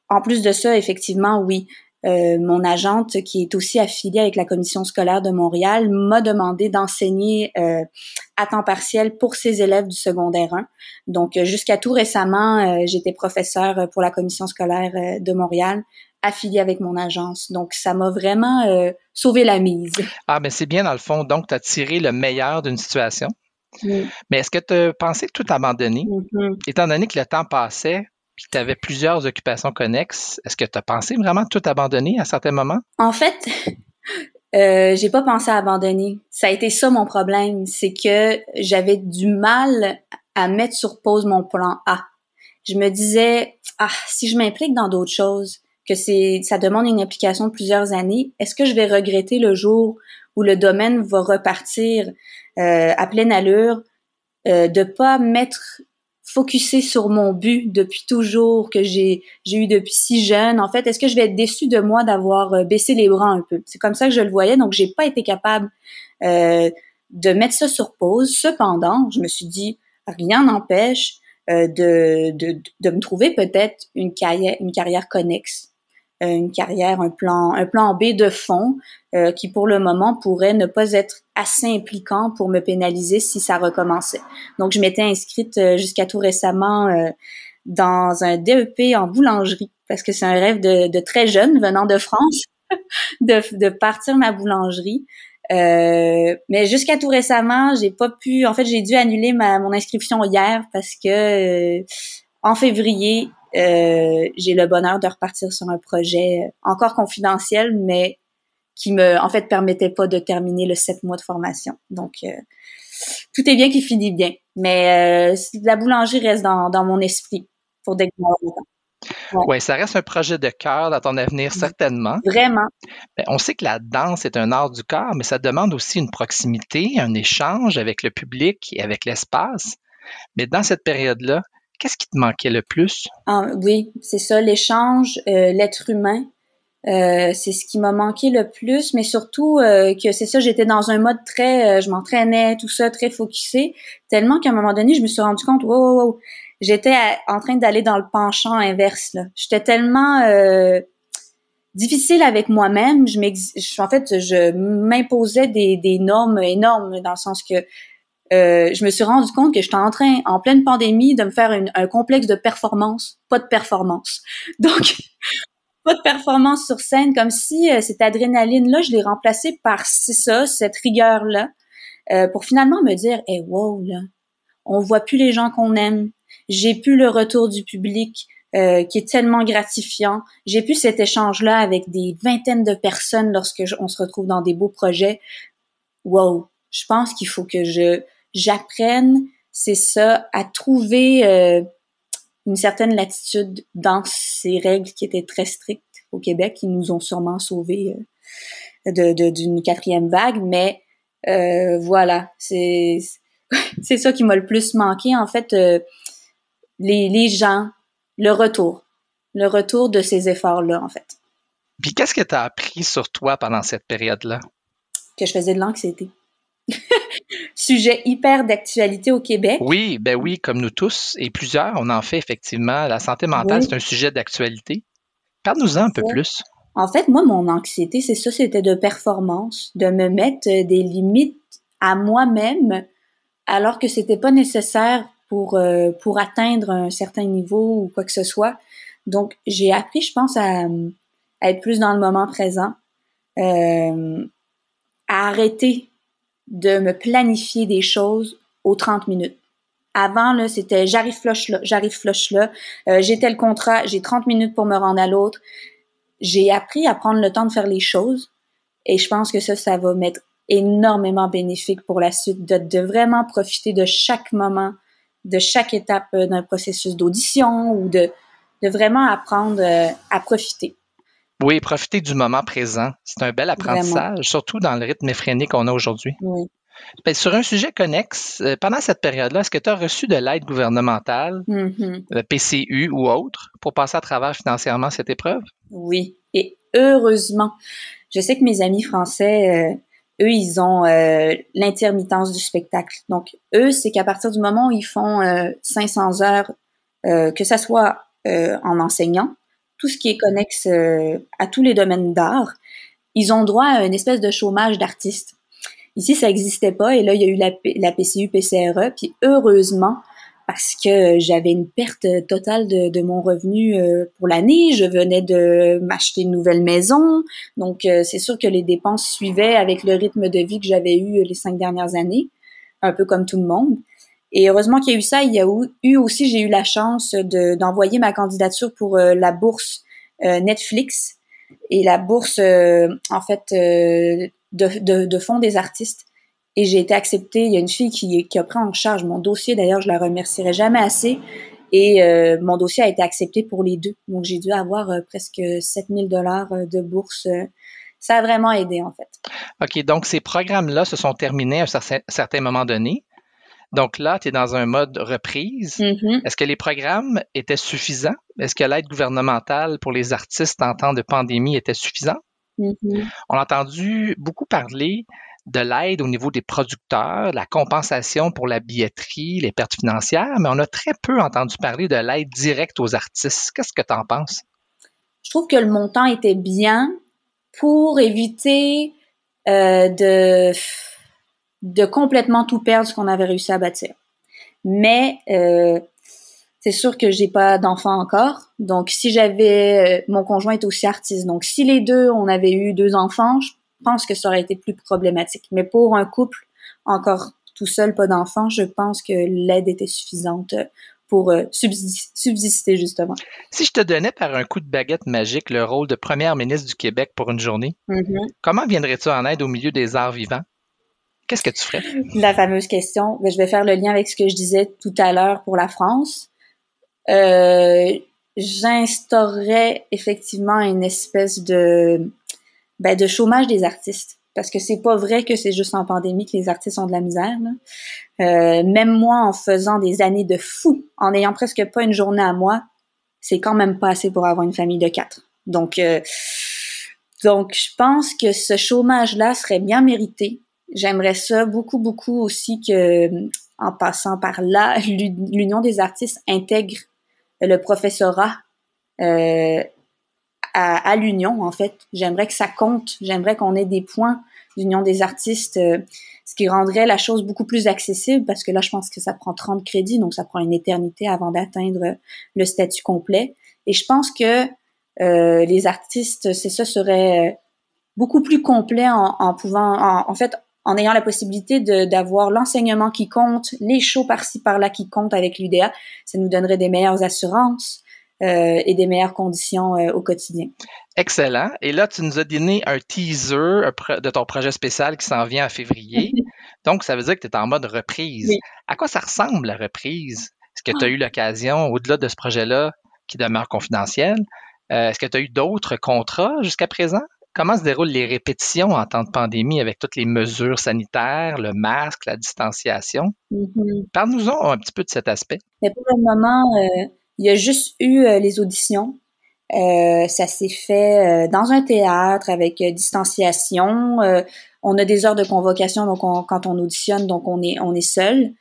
en plus de ça, effectivement, oui, euh, mon agente, qui est aussi affiliée avec la commission scolaire de Montréal, m'a demandé d'enseigner euh, à temps partiel pour ses élèves du secondaire 1. Donc, jusqu'à tout récemment, j'étais professeure pour la commission scolaire de Montréal, affiliée avec mon agence. Donc, ça m'a vraiment sauvé la mise. Ah, mais c'est bien dans le fond. Donc, tu as tiré le meilleur d'une situation. Mais est-ce que tu as pensé tout abandonner? Mm-hmm. Étant donné que le temps passait, et que tu avais plusieurs occupations connexes, est-ce que tu as pensé vraiment tout abandonner à certains moments? En fait, euh, j'ai pas pensé à abandonner. Ça a été ça mon problème, c'est que j'avais du mal à mettre sur pause mon plan A. Je me disais, ah, si je m'implique dans d'autres choses, que c'est, ça demande une application de plusieurs années, est-ce que je vais regretter le jour où le domaine va repartir euh, à pleine allure, euh, de pas m'être focusé sur mon but depuis toujours que j'ai eu depuis si jeune. En fait, est-ce que je vais être déçue de moi d'avoir euh, baissé les bras un peu? C'est comme ça que je le voyais, donc j'ai pas été capable euh, de mettre ça sur pause. Cependant, je me suis dit rien n'empêche de, me trouver peut-être une carrière connexe, une carrière, un plan, un plan B de fond qui pour le moment pourrait ne pas être assez impliquant pour me pénaliser si ça recommençait. Donc je m'étais inscrite jusqu'à tout récemment dans un DEP en boulangerie parce que c'est un rêve de, de, très jeune venant de France de, de partir ma boulangerie. Euh, mais jusqu'à tout récemment, j'ai pas pu. En fait, j'ai dû annuler ma mon inscription hier parce que euh, en février, euh, j'ai le bonheur de repartir sur un projet encore confidentiel, mais qui me, en fait, permettait pas de terminer le sept mois de formation. Donc, euh, tout est bien qui finit bien. Mais la boulangerie reste dans, dans mon esprit pour dès que oui, ça reste un projet de cœur dans ton avenir, certainement. Vraiment. on sait que la danse est un art du corps, mais ça demande aussi une proximité, un échange avec le public et avec l'espace. Mais dans cette période-là, qu'est-ce qui te manquait le plus? Ah, oui, c'est ça, l'échange, euh, l'être humain. Euh, c'est ce qui m'a manqué le plus, mais surtout euh, que c'est ça, j'étais dans un mode très, je m'entraînais, tout ça, très focusé, tellement qu'à un moment donné, je me suis rendu compte, wow, wow, wow, j'étais en train d'aller dans le penchant inverse. J'étais tellement difficile avec moi-même. Je en fait, je m'imposais des, normes énormes dans le sens que euh, je me suis rendu compte que j'étais en train, en pleine pandémie, de me faire un complexe de performance, pas de performance. Donc, pas de performance sur scène, comme si euh, cette adrénaline-là, je l'ai remplacée par c'est ça, cette rigueur-là, euh, pour finalement me dire, hey, wow, là, on voit plus les gens qu'on aime, j'ai pu le retour du public euh, qui est tellement gratifiant. J'ai pu cet échange-là avec des vingtaines de personnes lorsque on se retrouve dans des beaux projets. Wow, je pense qu'il faut que je j'apprenne, c'est ça, à trouver euh, une certaine latitude dans ces règles qui étaient très strictes au Québec, qui nous ont sûrement sauvés euh, de d'une quatrième vague, mais euh, voilà, c'est c'est ça qui m'a le plus manqué en fait les, les gens, le retour, le retour de ces efforts-là, en fait. Puis qu'est-ce que tu as appris sur toi pendant cette période-là? Que je faisais de l'anxiété. Sujet hyper d'actualité au Québec. Oui, ben oui, comme nous tous et plusieurs, on en fait effectivement. La santé mentale, c'est un sujet d'actualité. Parle-nous-en un peu plus. En fait, moi, mon anxiété, c'est ça, c'était de performance, de me mettre des limites à moi-même alors que c'était pas nécessaire pour, euh, pour atteindre un certain niveau ou quoi que ce soit. Donc, j'ai appris, je pense, à, à, être plus dans le moment présent, euh, à arrêter de me planifier des choses aux 30 minutes. Avant, là, c'était j'arrive flush là, j'arrive flush là, euh, j'ai tel contrat, j'ai 30 minutes pour me rendre à l'autre. J'ai appris à prendre le temps de faire les choses et je pense que ça, ça va m'être énormément bénéfique pour la suite, de, vraiment profiter de chaque moment de chaque étape euh, d'un processus d'audition ou de, de vraiment apprendre euh, à profiter. Oui, profiter du moment présent. C'est un bel apprentissage, surtout dans le rythme effréné qu'on a aujourd'hui. Oui. Ben, sur un sujet connexe, euh, pendant cette période-là, est-ce que tu as reçu de l'aide gouvernementale, mm-hmm. le PCU ou autre, pour passer à travers financièrement cette épreuve? Oui, et heureusement. Je sais que mes amis français eux, ils ont euh, l'intermittence du spectacle. Donc, eux, c'est qu'à partir du moment où ils font 500 euh, heures, euh, que ça soit en enseignant, tout ce qui est connexe à tous les domaines d'art, ils ont droit à une espèce de chômage d'artistes. Ici, ça n'existait pas, et là, il y a eu la, la PCU, PCRE, puis heureusement, parce que j'avais une perte totale de, mon revenu euh, pour l'année. Je venais de m'acheter une nouvelle maison. Donc, euh, c'est sûr que les dépenses suivaient avec le rythme de vie que j'avais eu les cinq dernières années, un peu comme tout le monde. Et heureusement qu'il y a eu ça. Il y a eu aussi, j'ai eu la chance d'envoyer ma candidature pour euh, la bourse Netflix et la bourse, en fait, de, de, fonds des artistes et j'ai été acceptée. Il y a une fille qui, qui a pris en charge mon dossier. D'ailleurs, je la remercierai jamais assez. Et euh, mon dossier a été accepté pour les deux. Donc, j'ai dû avoir euh, presque 7000 dollars euh, de bourse. Ça a vraiment aidé, en fait. OK. Donc, ces programmes-là se sont terminés à un certain, moment donné. Donc là, tu es dans un mode reprise. Mm-hmm. Est-ce que les programmes étaient suffisants? Est-ce que l'aide gouvernementale pour les artistes en temps de pandémie était suffisante? Mm-hmm. On a entendu beaucoup parler de l'aide au niveau des producteurs, la compensation pour la billetterie, les pertes financières, mais on a très peu entendu parler de l'aide directe aux artistes. Qu'est-ce que tu en penses? Je trouve que le montant était bien pour éviter euh, de, de complètement tout perdre ce qu'on avait réussi à bâtir. Mais euh, c'est sûr que j'ai pas d'enfant encore. Donc, si j'avais, euh, mon conjoint est aussi artiste. Donc, si les deux, on avait eu deux enfants, je pense que ça aurait été plus problématique. Mais pour un couple encore tout seul, pas d'enfant, je pense que l'aide était suffisante pour euh, subsister justement. Si je te donnais par un coup de baguette magique le rôle de première ministre du Québec pour une journée, mm-hmm. comment viendrais-tu en aide au milieu des arts vivants? Qu'est-ce que tu ferais? La fameuse question. Ben, je vais faire le lien avec ce que je disais tout à l'heure pour la France. Euh, J'instaurerais effectivement une espèce de, ben, de chômage des artistes parce que c'est pas vrai que c'est juste en pandémie que les artistes ont de la misère. Euh, même moi, en faisant des années de fou, en ayant presque pas une journée à moi, c'est quand même pas assez pour avoir une famille de quatre. Donc, euh, donc je pense que ce chômage-là serait bien mérité. J'aimerais ça beaucoup, beaucoup aussi que, en passant par là, l'Union des artistes intègre le professorat euh, à, à l'union, en fait. J'aimerais que ça compte. J'aimerais qu'on ait des points d'union des artistes, euh, ce qui rendrait la chose beaucoup plus accessible parce que là, je pense que ça prend 30 crédits, donc ça prend une éternité avant d'atteindre le statut complet. Et je pense que euh, les artistes, c'est ça, serait euh, beaucoup plus complet en, en pouvant, en, en, fait, en ayant la possibilité d'avoir l'enseignement qui compte, les shows par-ci par-là qui comptent avec l'UDA. Ça nous donnerait des meilleures assurances. Euh, et des meilleures conditions euh, au quotidien. Excellent. Et là, tu nous as donné un teaser de ton projet spécial qui s'en vient en février. Donc, ça veut dire que tu es en mode reprise. À quoi ça ressemble la reprise? Est-ce que tu as ah. eu l'occasion, au-delà de ce projet-là, qui demeure confidentiel, euh, est-ce que tu as eu d'autres contrats jusqu'à présent? Comment se déroulent les répétitions en temps de pandémie avec toutes les mesures sanitaires, le masque, la distanciation? Mm-hmm. Parle-nous-en un petit peu de cet aspect. Mais pour le moment, il y a juste eu euh, les auditions. Euh, ça s'est fait euh, dans un théâtre avec distanciation. on a des heures de convocation, donc quand on auditionne, donc on est on est seul.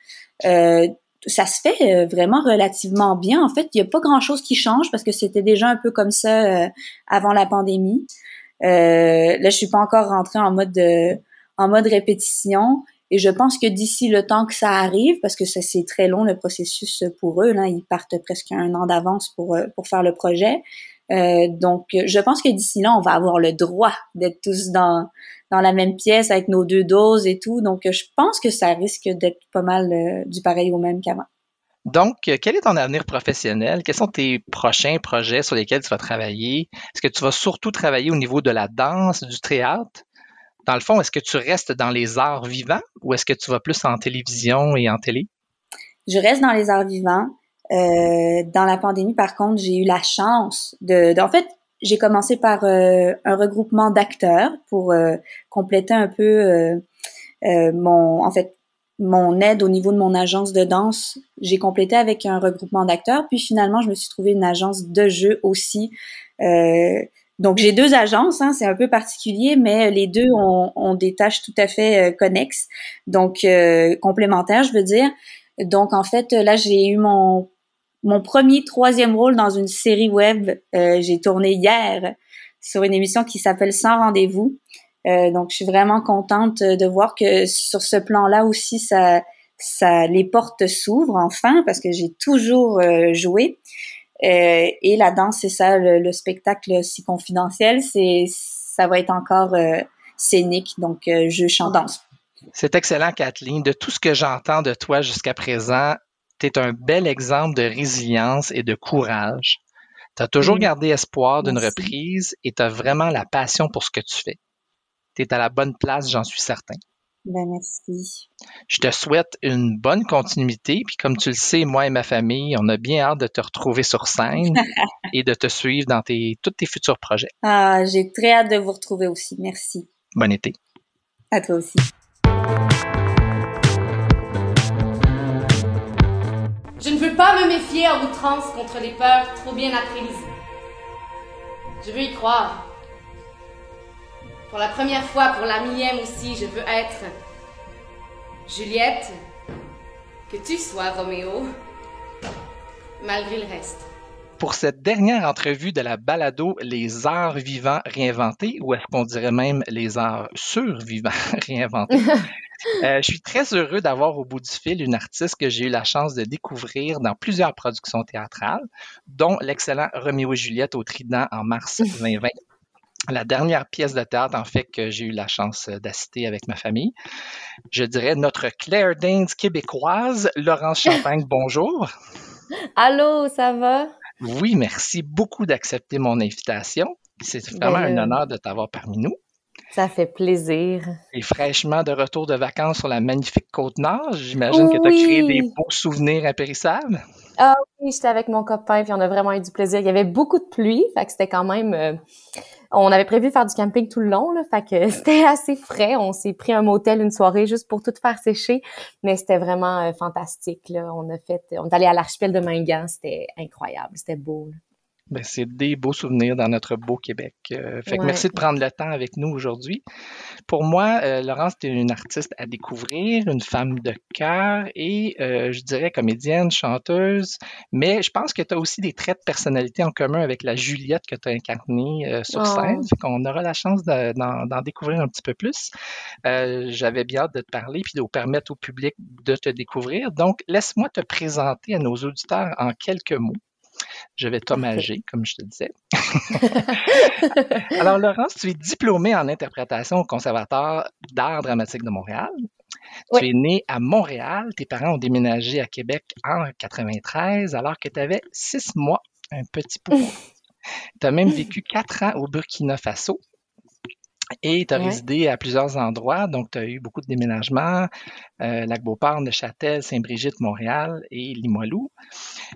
ça se fait vraiment relativement bien. En fait, il n'y a pas grand-chose qui change parce que c'était déjà un peu comme ça avant la pandémie. Là, je suis pas encore rentrée en mode en mode répétition. Et je pense que d'ici le temps que ça arrive, parce que ça c'est très long le processus pour eux, là, ils partent presque un an d'avance pour euh, pour faire le projet. Euh, donc, je pense que d'ici là, on va avoir le droit d'être tous dans dans la même pièce avec nos deux doses et tout. Donc, je pense que ça risque d'être pas mal euh, du pareil au même qu'avant. Donc, quel est ton avenir professionnel? Quels sont tes prochains projets sur lesquels tu vas travailler? Est-ce que tu vas surtout travailler au niveau de la danse, du théâtre? dans le fond, est-ce que tu restes dans les arts vivants ou est-ce que tu vas plus en télévision et en télé? Je reste dans les arts vivants. Euh, dans la pandémie, par contre, j'ai eu la chance de, en fait, j'ai commencé par euh, un regroupement d'acteurs pour euh, compléter un peu mon, en fait, mon aide au niveau de mon agence de danse. J'ai complété avec un regroupement d'acteurs, puis finalement, je me suis trouvé une agence de jeu aussi. Donc j'ai deux agences, hein, c'est un peu particulier, mais les deux ont, des tâches tout à fait euh, connexes, donc euh, complémentaires, je veux dire. Donc en fait, là j'ai eu mon mon premier troisième rôle dans une série web. Euh, j'ai tourné hier sur une émission qui s'appelle Sans rendez-vous. Donc je suis vraiment contente de voir que sur ce plan-là aussi, ça ça les portes s'ouvrent enfin parce que j'ai toujours joué. Euh, et la danse, c'est ça, le, spectacle si confidentiel, c'est ça va être encore euh, scénique, donc euh, je chante danse. C'est excellent, Kathleen. De tout ce que j'entends de toi jusqu'à présent, tu es un bel exemple de résilience et de courage. Tu as toujours gardé espoir d'une reprise et tu as vraiment la passion pour ce que tu fais. Tu es à la bonne place, j'en suis certain. Ben, merci. Je te souhaite une bonne continuité. Puis comme tu le sais, moi et ma famille, on a bien hâte de te retrouver sur scène et de te suivre dans tes, tous tes futurs projets. Ah, j'ai très hâte de vous retrouver aussi. Merci. Bon été. À toi aussi. Je ne veux pas me méfier en outrance contre les peurs trop bien apprises. Je veux y croire. Pour la première fois, pour la millième aussi, je veux être Juliette. Que tu sois Roméo, malgré le reste pour cette dernière entrevue de la balado Les arts vivants réinventés, ou est-ce qu'on dirait même les arts survivants réinventés? Euh, je suis très heureux d'avoir au bout du fil une artiste que j'ai eu la chance de découvrir dans plusieurs productions théâtrales, dont l'excellent Roméo et Juliette au Trident en mars 2020. La dernière pièce de théâtre, en fait, que j'ai eu la chance d'assister avec ma famille. Je dirais notre Claire Danes québécoise, Laurence Champagne, bonjour. Allô, ça va? Oui, merci beaucoup d'accepter mon invitation. C'est vraiment un ben, honneur de t'avoir parmi nous. Ça fait plaisir. Et fraîchement de retour de vacances sur la magnifique Côte-Nord, j'imagine que tu as créé des beaux souvenirs impérissables. Ah oui, j'étais avec mon copain, puis on a vraiment eu du plaisir. Il y avait beaucoup de pluie, fait que c'était quand même... Euh, on avait prévu faire du camping tout le long, là, fait que c'était assez frais. On s'est pris un motel une soirée juste pour tout faire sécher, mais c'était vraiment euh, fantastique. Là. On a fait, on est allé à l'archipel de Mingan, c'était incroyable, c'était beau. Ben, c'est des beaux souvenirs dans notre beau Québec. Euh, fait que merci de prendre le temps avec nous aujourd'hui. Pour moi, euh, Laurence, tu es une artiste à découvrir, une femme de cœur et euh, je dirais comédienne, chanteuse, mais je pense que tu as aussi des traits de personnalité en commun avec la Juliette que tu as incarnée sur scène. Fait qu'on aura la chance d'en découvrir un petit peu plus. J'avais bien hâte de te parler puis de vous permettre au public de te découvrir. Donc, laisse-moi te présenter à nos auditeurs en quelques mots. Je vais t'hommager, comme je te disais. Alors, Laurence, tu es diplômée en interprétation au Conservatoire d'art dramatique de Montréal. Tu es née à Montréal. Tes parents ont déménagé à Québec en 93 alors que tu avais six mois, un petit peu. tu as même vécu quatre ans au Burkina Faso et tu as résidé à plusieurs endroits, donc tu as eu beaucoup de déménagements, euh, Lac-Beauport, Neuchâtel, Saint-Brigitte, Montréal et Limoilou.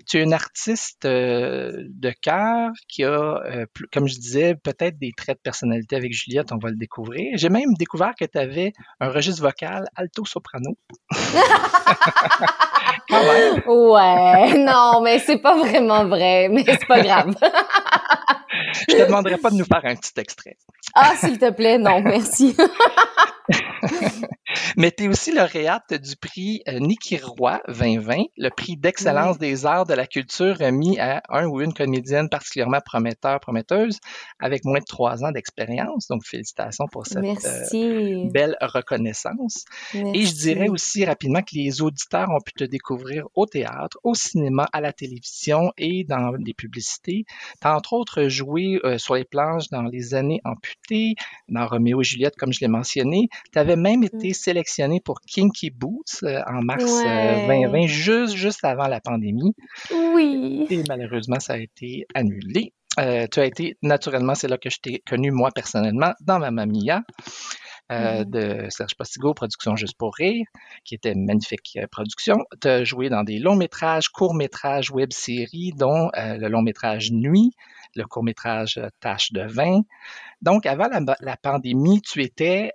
Tu es une artiste euh, de cœur qui a, euh, comme je disais, peut-être des traits de personnalité avec Juliette, on va le découvrir. J'ai même découvert que tu avais un registre vocal alto-soprano. Ouais, non, mais c'est pas vraiment vrai, mais c'est pas grave. je te demanderai pas de nous faire un petit extrait. Ah, s'il te plaît, non, merci. Mais tu es aussi lauréate du prix euh, Niki Roy 2020, le prix d'excellence des arts de la culture remis à un ou une comédienne particulièrement prometteur, prometteuse, avec moins de trois ans d'expérience. Donc, félicitations pour cette euh, belle reconnaissance. Et je dirais aussi rapidement que les auditeurs ont pu te découvrir au théâtre, au cinéma, à la télévision et dans les publicités. Tu as entre autres joué euh, sur les planches dans les années amputées, dans Roméo et Juliette, comme je l'ai mentionné. Tu avais même mmh. été sélectionné pour Kinky Boots euh, en mars 2020, euh, juste, juste avant la pandémie. Oui. Et malheureusement, ça a été annulé. Euh, tu as été, naturellement, c'est là que je t'ai connu, moi, personnellement, dans ma Mamia. Mm-hmm. de Serge Postigo, Production Juste pour Rire, qui était une magnifique production. Tu as joué dans des longs métrages, courts métrages, web-séries, dont le long métrage Nuit, le court métrage Tâche de vin. Donc, avant la pandémie, tu étais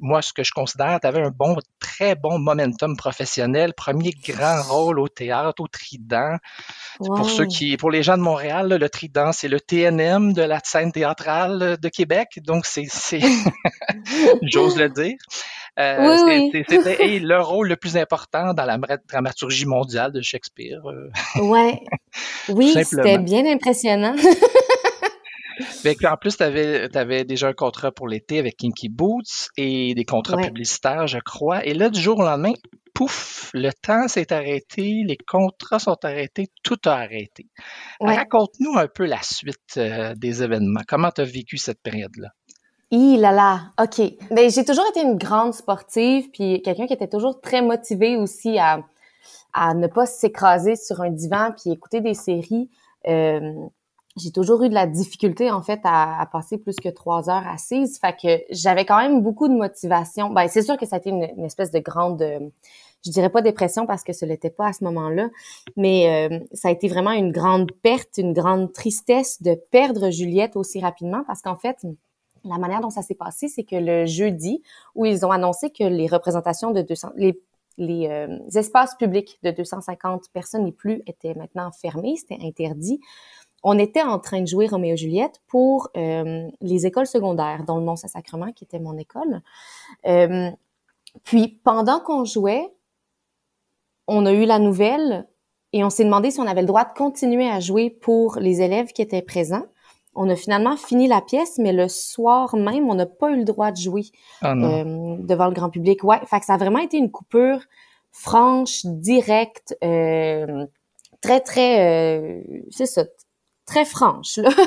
moi, ce que je considère, tu avais un bon, très bon momentum professionnel, premier grand rôle au théâtre, au Trident. Pour ceux qui, pour les gens de Montréal, le Trident, c'est le TNM de la scène théâtrale de Québec, donc c'est, j'ose le dire. Euh, c'était le rôle le plus important dans la dramaturgie mondiale de Shakespeare. Euh. ouais. Oui, c'était bien impressionnant. en plus, tu avais, déjà un contrat pour l'été avec Kinky Boots et des contrats publicitaires, je crois. Et là, du jour au lendemain, pouf, le temps s'est arrêté, les contrats sont arrêtés, tout a arrêté. Raconte-nous un peu la suite euh, des événements. Comment tu as vécu cette période-là? Il là là, OK. Ben, j'ai toujours été une grande sportive, puis quelqu'un qui était toujours très motivé aussi à, à ne pas s'écraser sur un divan puis écouter des séries. Euh, j'ai toujours eu de la difficulté en fait à, passer plus que trois heures assise. Fait que j'avais quand même beaucoup de motivation. Ben c'est sûr que ça a été une, espèce de grande, je dirais pas dépression parce que ce l'était pas à ce moment-là, mais euh, ça a été vraiment une grande perte, une grande tristesse de perdre Juliette aussi rapidement parce qu'en fait la manière dont ça s'est passé, c'est que le jeudi où ils ont annoncé que les représentations de 200, les les euh, espaces publics de 250 personnes et plus étaient maintenant fermés, c'était interdit on était en train de jouer Roméo et Juliette pour euh, les écoles secondaires, dont le Mont-Saint-Sacrement, qui était mon école. Euh, puis, pendant qu'on jouait, on a eu la nouvelle et on s'est demandé si on avait le droit de continuer à jouer pour les élèves qui étaient présents. On a finalement fini la pièce, mais le soir même, on n'a pas eu le droit de jouer Ah euh, devant le grand public. Ouais, fait que ça a vraiment été une coupure franche, directe, très, très, c'est ça, très franche, là.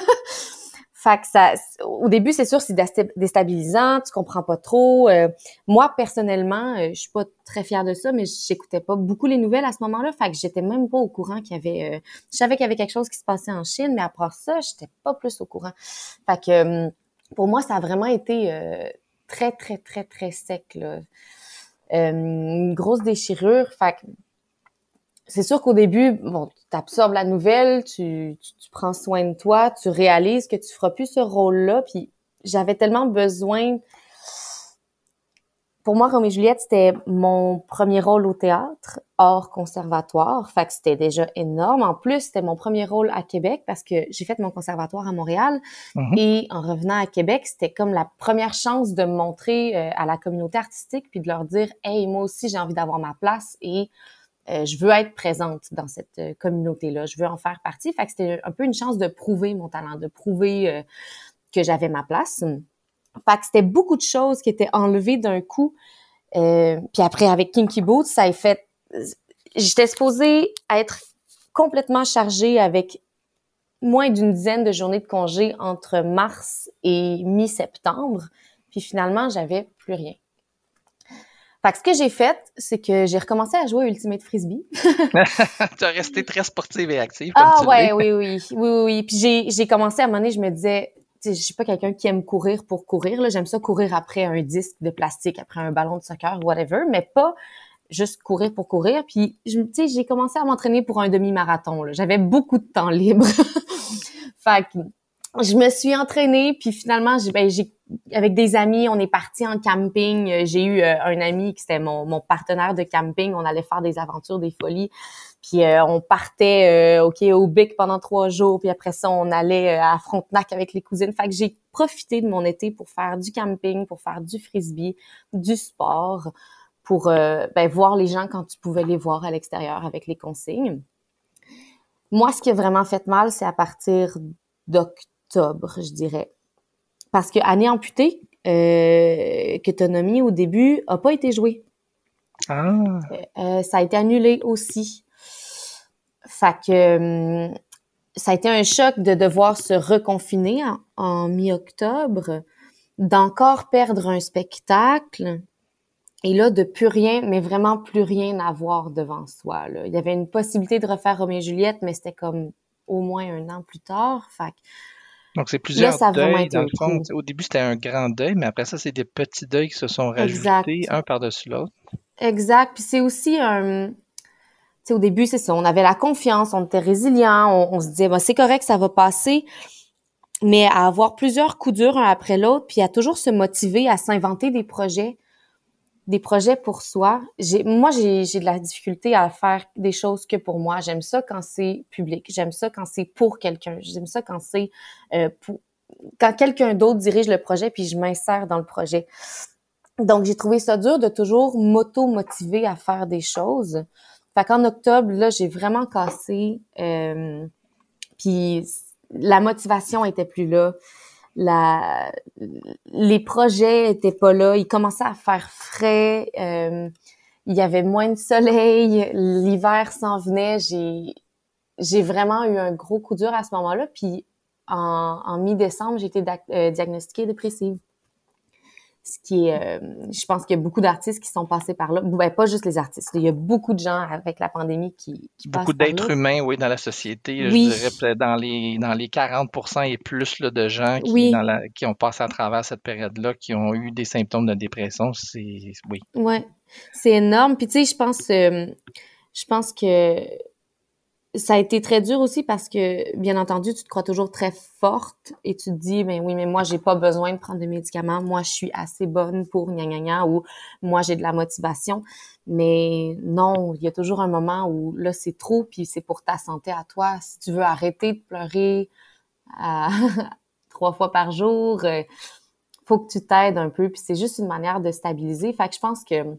fait que ça, au début, c'est sûr, c'est déstab- déstabilisant, tu comprends pas trop. Euh, moi, personnellement, euh, je suis pas très fière de ça, mais j'écoutais pas beaucoup les nouvelles à ce moment-là, fait que j'étais même pas au courant qu'il y avait, euh, je savais qu'il y avait quelque chose qui se passait en Chine, mais à part ça, j'étais pas plus au courant. Fait que, pour moi, ça a vraiment été très, très, très, très sec, une grosse déchirure. Fait c'est sûr qu'au début, bon, tu absorbes la nouvelle, tu, tu, tu prends soin de toi, tu réalises que tu feras plus ce rôle-là. Puis j'avais tellement besoin. Pour moi, Roméo et Juliette, c'était mon premier rôle au théâtre, hors conservatoire. Fait que c'était déjà énorme. En plus, c'était mon premier rôle à Québec parce que j'ai fait mon conservatoire à Montréal. Mhm. Et en revenant à Québec, c'était comme la première chance de me montrer euh, à la communauté artistique puis de leur dire Hey, moi aussi, j'ai envie d'avoir ma place et euh, je veux être présente dans cette euh, communauté-là. Je veux en faire partie. Fait que c'était un peu une chance de prouver mon talent, de prouver euh, que j'avais ma place. Fait que c'était beaucoup de choses qui étaient enlevées d'un coup. Euh, puis après, avec Kinky Boots, ça a fait... J'étais supposée être complètement chargée avec moins d'une dizaine de journées de congé entre mars et mi-septembre. Puis finalement, j'avais plus rien. Fait que ce que j'ai fait, c'est que j'ai recommencé à jouer à Ultimate Frisbee. tu as resté très sportive et active. Comme Ah tu ouais, oui, oui, oui, oui, oui. Puis j'ai, j'ai commencé à un moment donné, je me disais, je suis pas quelqu'un qui aime courir pour courir. Là, j'aime ça courir après un disque de plastique, après un ballon de soccer, whatever, mais pas juste courir pour courir. Puis, je, tu sais, j'ai commencé à m'entraîner pour un demi-marathon. là. J'avais beaucoup de temps libre. fait que je me suis entraînée, puis finalement, j'ai, ben, j'ai, avec des amis, on est parti en camping. Euh, J'ai eu euh, un ami qui était mon, mon partenaire de camping. On allait faire des aventures, des folies. Puis euh, on partait euh, ok au Bic pendant trois jours. Puis après ça, on allait euh, à Frontenac avec les cousines. Fait que j'ai profité de mon été pour faire du camping, pour faire du frisbee, du sport, pour ben, voir les gens quand tu pouvais les voir à l'extérieur avec les consignes. Moi, ce qui a vraiment fait mal, c'est à partir d'octobre, je dirais. Parce que Année amputée, euh, que tu as nommé au début, a pas été jouée. Ah, Euh, ça a été annulé aussi. Fait que hum, ça a été un choc de devoir se reconfiner en, en mi-octobre, d'encore perdre un spectacle, et là, de plus rien, mais vraiment plus rien à voir devant soi. Là. Il y avait une possibilité de refaire Roméo et Juliette, mais c'était comme au moins un an plus tard. Fait que donc c'est plusieurs vraiment deuils. Dans le fond, au début, c'était un grand deuil, mais après ça, c'est des petits deuils qui se sont Exact. rajoutés un par-dessus l'autre. Exact. Puis c'est aussi un. Tu sais, au début, c'est ça. On avait la confiance, on était résilient, on, on se disait, bah, c'est correct, ça va passer. Mais à avoir plusieurs coups durs un après l'autre, puis à toujours se motiver à s'inventer des projets, des projets pour soi. J'ai, moi, j'ai, j'ai de la difficulté à faire des choses que pour moi. J'aime ça quand c'est public. J'aime ça quand c'est pour quelqu'un. J'aime ça quand c'est euh, pour, quand quelqu'un d'autre dirige le projet, puis je m'insère dans le projet. Donc, j'ai trouvé ça dur de toujours m'auto-motiver à faire des choses. Fait qu'en octobre, là, j'ai vraiment cassé. euh, puis la motivation était plus là. La, les projets étaient pas là. Il commençait à faire frais. euh, il y avait moins de soleil. L'hiver s'en venait. J'ai, j'ai vraiment eu un gros coup dur à ce moment-là. Puis en, en mi-décembre, j'ai été euh, diagnostiquée dépressive. Ce qui est, euh, je pense qu'il y a beaucoup d'artistes qui sont passés par là. Ben, pas juste les artistes. Il y a beaucoup de gens avec la pandémie qui, qui Beaucoup d'êtres humains, oui, dans la société. Oui. Je dirais dans les, dans les 40% et plus là, de gens qui, Oui. dans la, qui ont passé à travers cette période-là, qui ont eu des symptômes de dépression. C'est, oui. Ouais, c'est énorme. Puis tu sais, je pense, euh, je pense que ça a été très dur aussi parce que, bien entendu, tu te crois toujours très forte et tu te dis, ben oui, mais moi, j'ai pas besoin de prendre des médicaments. Moi, je suis assez bonne pour gna gna gna ou moi, j'ai de la motivation. Mais non, il y a toujours un moment où là, c'est trop puis c'est pour ta santé à toi. Si tu veux arrêter de pleurer trois fois par jour, euh, faut que tu t'aides un peu puis c'est juste une manière de stabiliser. Fait que je pense que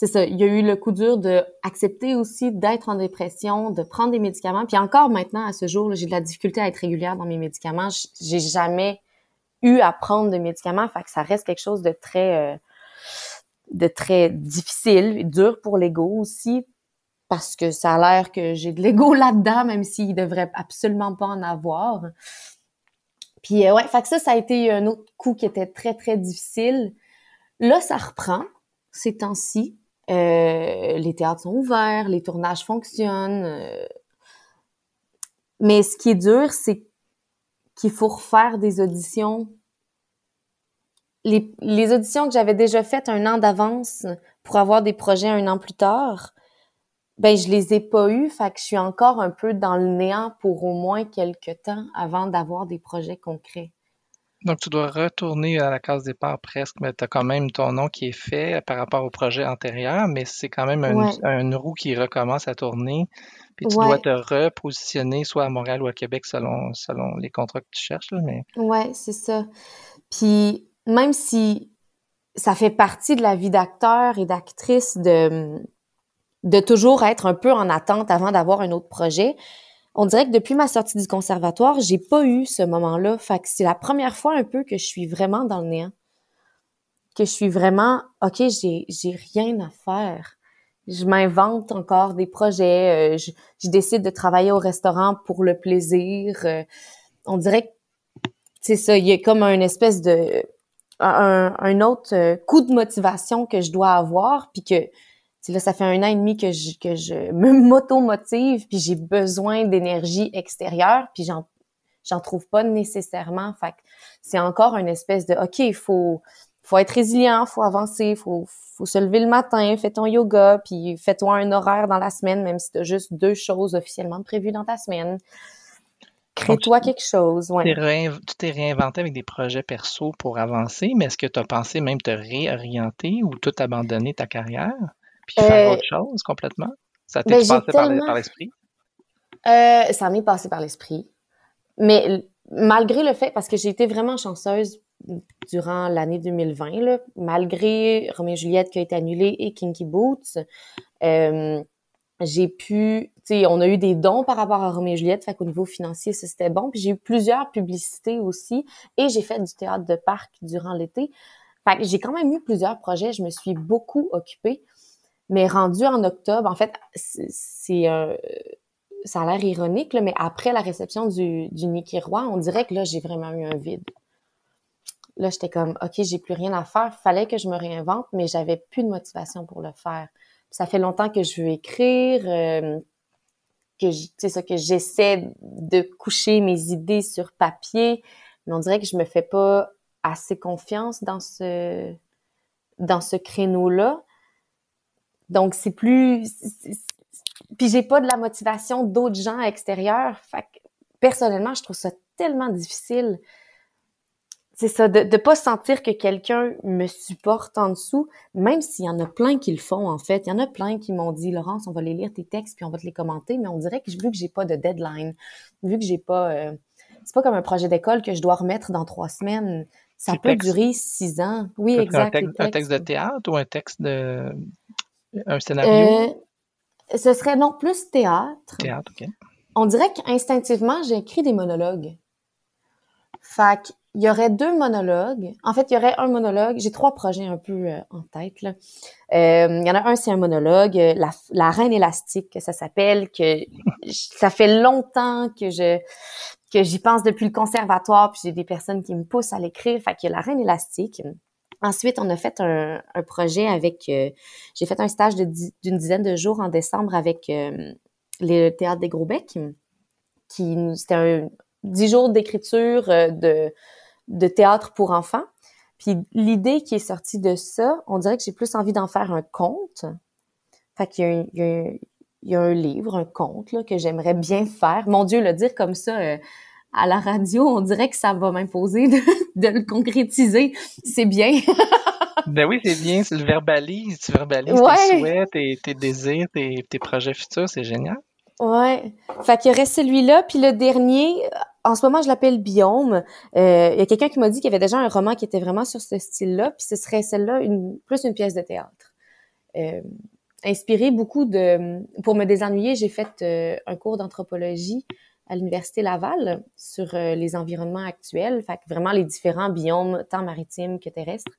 c'est ça, il y a eu le coup dur de accepter aussi d'être en dépression, de prendre des médicaments. Puis encore maintenant, à ce jour, j'ai de la difficulté à être régulière dans mes médicaments. J'ai jamais eu à prendre de médicaments, fait que ça reste quelque chose de très, euh, de très difficile et dur pour l'ego aussi, parce que ça a l'air que j'ai de l'ego là-dedans, même s'il devrait absolument pas en avoir. Puis euh, ouais, fait que ça, ça a été un autre coup qui était très, très difficile. Là, ça reprend ces temps-ci. Euh, les théâtres sont ouverts, les tournages fonctionnent. Euh. mais ce qui est dur, c'est qu'il faut refaire des auditions. Les, auditions que j'avais déjà faites un an d'avance pour avoir des projets un an plus tard, ben je les ai pas eues, je suis encore un peu dans le néant pour au moins quelques temps avant d'avoir des projets concrets. Donc, tu dois retourner à la case départ presque, mais tu as quand même ton nom qui est fait par rapport au projet antérieur, mais c'est quand même une, roue qui recommence à tourner. Puis tu dois te repositionner soit à Montréal ou à Québec selon, selon les contrats que tu cherches. Là, mais... Ouais, c'est ça. Puis même si ça fait partie de la vie d'acteur et d'actrice de, de toujours être un peu en attente avant d'avoir un autre projet, on dirait que depuis ma sortie du conservatoire, j'ai pas eu ce moment-là. Fait que c'est la première fois un peu que je suis vraiment dans le néant. Que je suis vraiment, OK, j'ai, j'ai rien à faire. Je m'invente encore des projets. Euh, je, je, décide de travailler au restaurant pour le plaisir. Euh, on dirait que, c'est ça, il y a comme un espèce de, un, un autre euh, coup de motivation que je dois avoir, puis que là, ça fait un an et demi que je, que je me moto-motive, puis j'ai besoin d'énergie extérieure, puis j'en, j'en trouve pas nécessairement. Fait c'est encore une espèce de, OK, il faut, faut être résilient, faut avancer, faut, faut se lever le matin, fais ton yoga, puis fais-toi un horaire dans la semaine, même si tu as juste deux choses officiellement prévues dans ta semaine. Crée-toi quelque chose. Ouais. Tu t'es réinventé avec des projets perso pour avancer, mais est-ce que tu as pensé même te réorienter ou tout abandonner ta carrière? Puis faire euh, autre chose complètement? Ça t'est ben, passé par l'esprit? Euh, ça m'est passé par l'esprit. Mais malgré le fait, parce que j'ai été vraiment chanceuse durant l'année 2020, là, malgré Roméo et Juliette qui a été annulé et Kinky Boots, euh, j'ai pu, tu sais, on a eu des dons par rapport à Roméo et Juliette, fait qu'au niveau financier, ça c'était bon. Puis j'ai eu plusieurs publicités aussi et j'ai fait du théâtre de parc durant l'été. Fait que j'ai quand même eu plusieurs projets, je me suis beaucoup occupée. Mais rendu en octobre, en fait, c'est euh, ça a l'air ironique, mais après la réception du, du Niki Roy, on dirait que là, j'ai vraiment eu un vide. Là, j'étais comme, OK, j'ai plus rien à faire. Fallait que je me réinvente, mais j'avais plus de motivation pour le faire. Ça fait longtemps que je veux écrire, euh, que c'est ça j'essaie de coucher mes idées sur papier, mais on dirait que je me fais pas assez confiance dans ce dans ce créneau-là. Donc, c'est plus... Puis j'ai pas de la motivation d'autres gens extérieurs. Fait que, personnellement, je trouve ça tellement difficile. C'est ça, de ne pas sentir que quelqu'un me supporte en dessous, même s'il y en a plein qui le font, en fait. Il y en a plein qui m'ont dit, Laurence, on va les lire tes textes puis on va te les commenter, mais on dirait que vu que j'ai pas de deadline, vu que j'ai pas... Euh, c'est pas comme un projet d'école que je dois remettre dans trois semaines. Ça peut durer six ans. Oui, exact. un texte de théâtre ou un texte de, un scénario? Euh, ce serait non plus théâtre. Théâtre, OK. On dirait qu'instinctivement, j'ai écrit des monologues. Fait il y aurait deux monologues. En fait, il y aurait un monologue. J'ai trois projets un peu euh, en tête. Là. Euh, il y en a un, c'est un monologue, la, la reine élastique, que ça s'appelle, que ça fait longtemps que je que j'y pense depuis le conservatoire, puis j'ai des personnes qui me poussent à l'écrire. Fait qu'il y a la reine élastique. Ensuite, on a fait un, projet avec. Euh, j'ai fait un stage d'une dizaine de jours en décembre avec euh, le théâtre des Gros Becs. Qui c'était dix jours d'écriture euh, de, théâtre pour enfants. Puis l'idée qui est sortie de ça, on dirait que j'ai plus envie d'en faire un conte. Fait qu'il y a, un livre, un conte là, que j'aimerais bien faire. Mon Dieu, le dire comme ça à la radio, on dirait que ça va m'imposer de, de le concrétiser. C'est bien. ben oui, c'est bien, tu le verbalises, tu verbalises tes souhaits, tes, tes désirs, tes, tes projets futurs, c'est génial. Ouais. Fait qu'il y aurait celui-là, puis le dernier, en ce moment, je l'appelle Biome. Euh, il y a quelqu'un qui m'a dit qu'il y avait déjà un roman qui était vraiment sur ce style-là, puis ce serait celle-là, une, plus une pièce de théâtre. Euh, inspiré beaucoup de... Pour me désennuyer, j'ai fait euh, un cours d'anthropologie à l'Université Laval sur euh, les environnements actuels, fait que vraiment les différents biomes, tant maritimes que terrestres,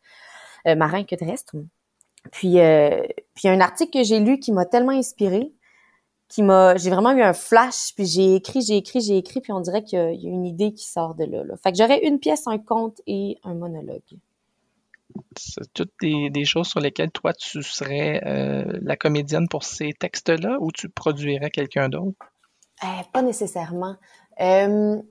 euh, marins que terrestres. Puis, puis y a un article que j'ai lu qui m'a tellement inspiré qui m'a j'ai vraiment eu un flash puis j'ai écrit j'ai écrit j'ai écrit puis on dirait qu'il y, a une idée qui sort de là, là. fait que j'aurais une pièce un conte et un monologue c'est toutes des, choses sur lesquelles toi tu serais euh, la comédienne pour ces textes-là ou tu produirais quelqu'un d'autre? Euh, pas nécessairement euh,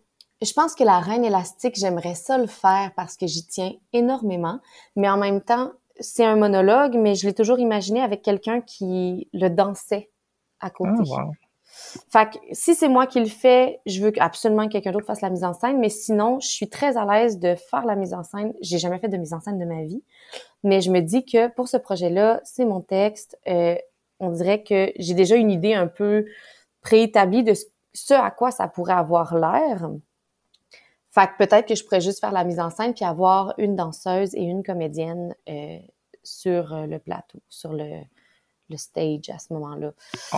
je pense que la reine élastique j'aimerais ça le faire parce que j'y tiens énormément mais en même temps c'est un monologue mais je l'ai toujours imaginé avec quelqu'un qui le dansait à côté. Ah, fait que si c'est moi qui le fais, je veux absolument que quelqu'un d'autre fasse la mise en scène, mais sinon, je suis très à l'aise de faire la mise en scène. J'ai jamais fait de mise en scène de ma vie, mais je me dis que pour ce projet-là, c'est mon texte. Euh, on dirait que j'ai déjà une idée un peu préétablie de ce à quoi ça pourrait avoir l'air. Fait que peut-être que je pourrais juste faire la mise en scène puis avoir une danseuse et une comédienne euh, sur euh, le plateau, sur le, le stage à ce moment-là.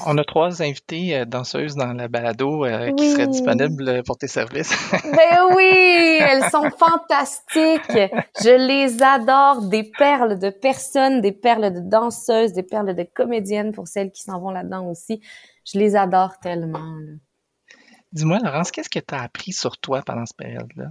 On a trois invités euh, danseuses dans la balado euh, qui seraient disponibles pour tes services. ben oui, elles sont fantastiques. Je les adore. Des perles de personnes, des perles de danseuses, des perles de comédiennes pour celles qui s'en vont là-dedans aussi. Je les adore tellement. Dis-moi, Laurence, qu'est-ce que tu as appris sur toi pendant cette période-là?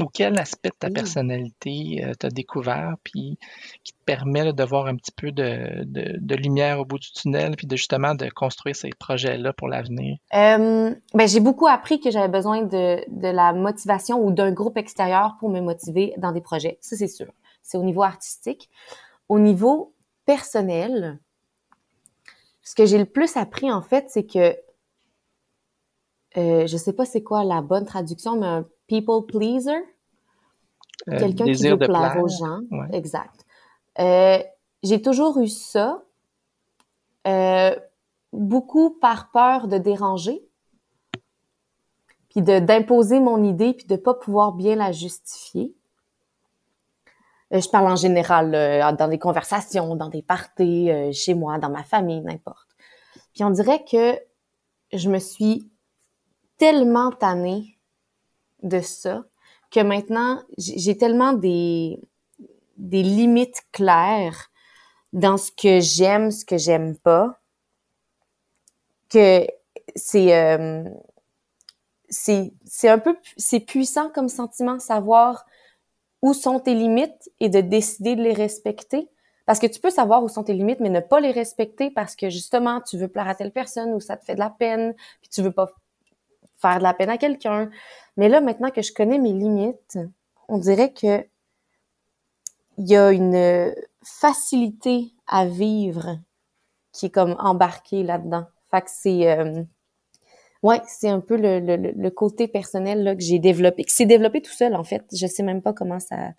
ou quel aspect de ta personnalité euh, t'as découvert puis qui te permet de voir un petit peu de, de, lumière au bout du tunnel puis de justement de construire ces projets-là pour l'avenir? Euh, ben, j'ai beaucoup appris que j'avais besoin de, de la motivation ou d'un groupe extérieur pour me motiver dans des projets. Ça, c'est sûr. C'est au niveau artistique. Au niveau personnel, ce que j'ai le plus appris, en fait, c'est que euh, je sais pas c'est quoi la bonne traduction, mais un people pleaser. Euh, Quelqu'un qui veut plaire, aux gens. Exact. Euh, j'ai toujours eu ça. Euh, beaucoup par peur de déranger, puis d'imposer mon idée, puis de pas pouvoir bien la justifier. Je parle en général dans des conversations, dans des parties, chez moi, dans ma famille, n'importe. Puis on dirait que je me suis tellement tannée de ça que maintenant, j'ai tellement des, des limites claires dans ce que j'aime, ce que j'aime pas, que c'est euh, c'est un peu c'est puissant comme sentiment savoir où sont tes limites et de décider de les respecter parce que tu peux savoir où sont tes limites mais ne pas les respecter parce que justement tu veux plaire à telle personne ou ça te fait de la peine puis tu veux pas faire de la peine à quelqu'un. Mais là, maintenant que je connais mes limites, on dirait que il y a une facilité à vivre qui est comme embarquée là-dedans. Fait que c'est euh, ouais, c'est un peu le, le, côté personnel là, que j'ai développé, qui s'est développé tout seul en fait. Je sais même pas comment ça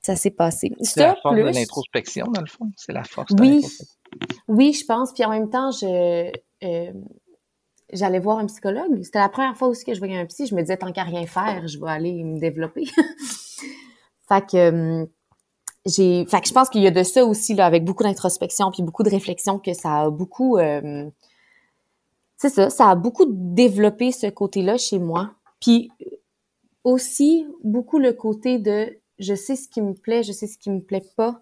ça s'est passé. C'est la force de l'introspection dans le fond. C'est la force. De oui, oui, je pense. Puis en même temps, je euh, j'allais voir un psychologue. C'était la première fois aussi que je voyais un psy. Je me disais, tant qu'à rien faire, je vais aller me développer. fait que, euh, j'ai, fait que je pense qu'il y a de ça aussi, là, avec beaucoup d'introspection puis beaucoup de réflexion, que ça a beaucoup, euh, c'est ça, ça a beaucoup développé ce côté-là chez moi. Puis aussi, beaucoup le côté de, je sais ce qui me plaît, je sais ce qui me plaît pas.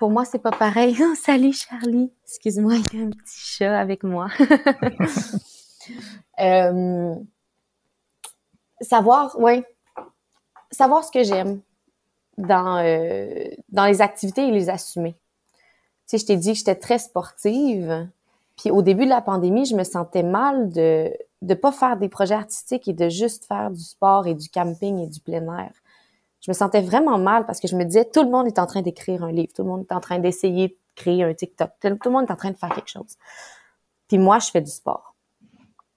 Pour moi, c'est pas pareil. Oh, salut Charlie. Excuse-moi, il y a un petit chat avec moi. Euh, savoir, oui, savoir ce que j'aime dans, euh, dans les activités et les assumer. Tu sais, je t'ai dit que j'étais très sportive. Puis au début de la pandémie, je me sentais mal de ne pas faire des projets artistiques et de juste faire du sport et du camping et du plein air. Je me sentais vraiment mal parce que je me disais, tout le monde est en train d'écrire un livre, tout le monde est en train d'essayer de créer un TikTok, tout le monde est en train de faire quelque chose. Puis moi, je fais du sport.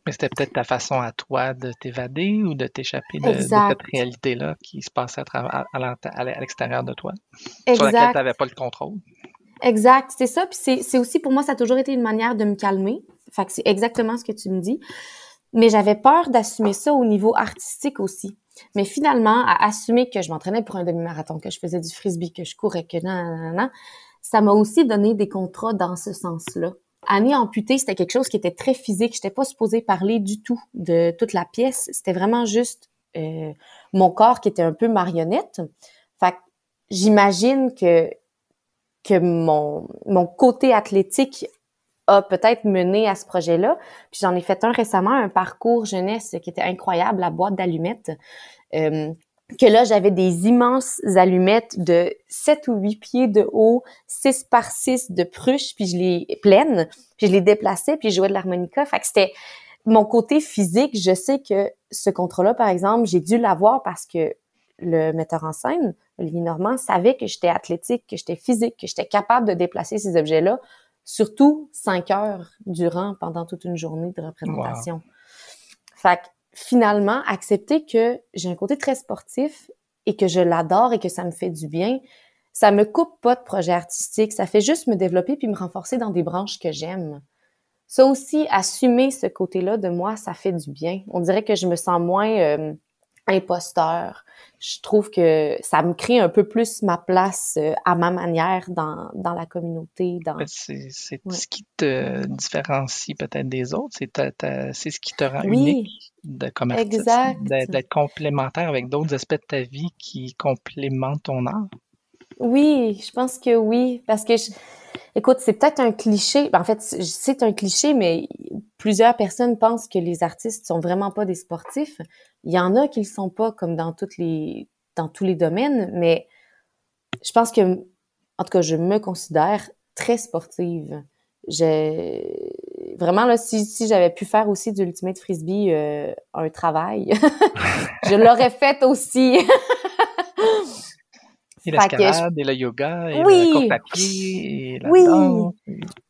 Mais c'était peut-être ta façon à toi de t'évader ou de t'échapper de, cette réalité-là qui se passait à, à, l'extérieur de toi, sur laquelle tu n'avais pas le contrôle? Exact, c'est ça. Puis c'est aussi pour moi, ça a toujours été une manière de me calmer. Fait que c'est exactement ce que tu me dis. Mais j'avais peur d'assumer ça au niveau artistique aussi. Mais finalement, à assumer que je m'entraînais pour un demi-marathon, que je faisais du frisbee, que je courais, que nan, nan, ça m'a aussi donné des contrats dans ce sens-là. Année amputée, c'était quelque chose qui était très physique. Je n'étais pas supposée parler du tout de toute la pièce. C'était vraiment juste euh, mon corps qui était un peu marionnette. Fait j'imagine que que mon, mon côté athlétique a peut-être mené à ce projet-là. Puis j'en ai fait un récemment, un parcours jeunesse qui était incroyable, la boîte d'allumettes. Euh, que là, j'avais des immenses allumettes de 7 ou 8 pieds de haut, 6 par 6 de pruche, puis je les pleines, puis je les déplaçais, puis je jouais de l'harmonica. Fait que c'était mon côté physique. Je sais que ce contrat-là, par exemple, j'ai dû l'avoir parce que le metteur en scène, Olivier Normand, savait que j'étais athlétique, que j'étais physique, que j'étais capable de déplacer ces objets-là, surtout cinq heures durant pendant toute une journée de représentation. Fait que finalement, accepter que j'ai un côté très sportif et que je l'adore et que ça me fait du bien, ça me coupe pas de projet artistique, ça fait juste me développer puis me renforcer dans des branches que j'aime. Ça aussi, assumer ce côté-là de moi, ça fait du bien. On dirait que je me sens moins euh, imposteur. Je trouve que ça me crée un peu plus ma place euh, à ma manière dans, dans la communauté. Dans... C'est ce qui te différencie peut-être des autres, c'est ce qui te rend unique de, comme artiste, d'être complémentaire avec d'autres aspects de ta vie qui complémentent ton art. Oui, je pense que oui, parce que je, Écoute, c'est peut-être un cliché. Ben, en fait, c'est un cliché, mais plusieurs personnes pensent que les artistes sont vraiment pas des sportifs. Il y en a qui le sont pas, comme dans toutes les dans tous les domaines, mais je pense que, en tout cas, je me considère très sportive. J'ai vraiment là, si, si j'avais pu faire aussi du ultimate frisbee euh, un travail, je l'aurais fait aussi. Et l'escalade, et le yoga, et oui, la course à pied, et la oui, danse.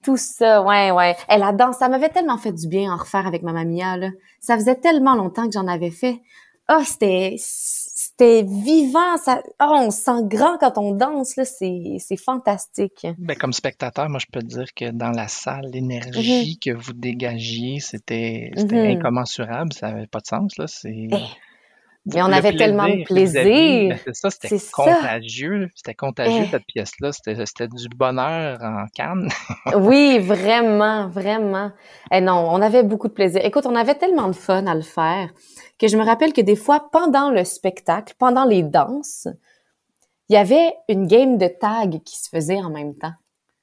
tout ça, ouais, ouais. Et la danse, ça m'avait tellement fait du bien en refaire avec ma mamia, là. Ça faisait tellement longtemps que j'en avais fait. Ah, oh, c'était, c'était vivant, ça, oh, on se sent grand quand on danse, là, c'est, c'est fantastique. Ben, comme spectateur, moi, je peux te dire que dans la salle, l'énergie mm-hmm. que vous dégagiez, c'était, c'était mm-hmm. incommensurable, ça n'avait pas de sens, là, c'est... Eh, mais on avait tellement de plaisir. C'est ça, c'était contagieux. C'était contagieux, eh. cette pièce-là. C'était du bonheur en canne. oui, vraiment, vraiment. Et eh non, on avait beaucoup de plaisir. Écoute, on avait tellement de fun à le faire que je me rappelle que des fois, pendant le spectacle, pendant les danses, il y avait une game de tag qui se faisait en même temps.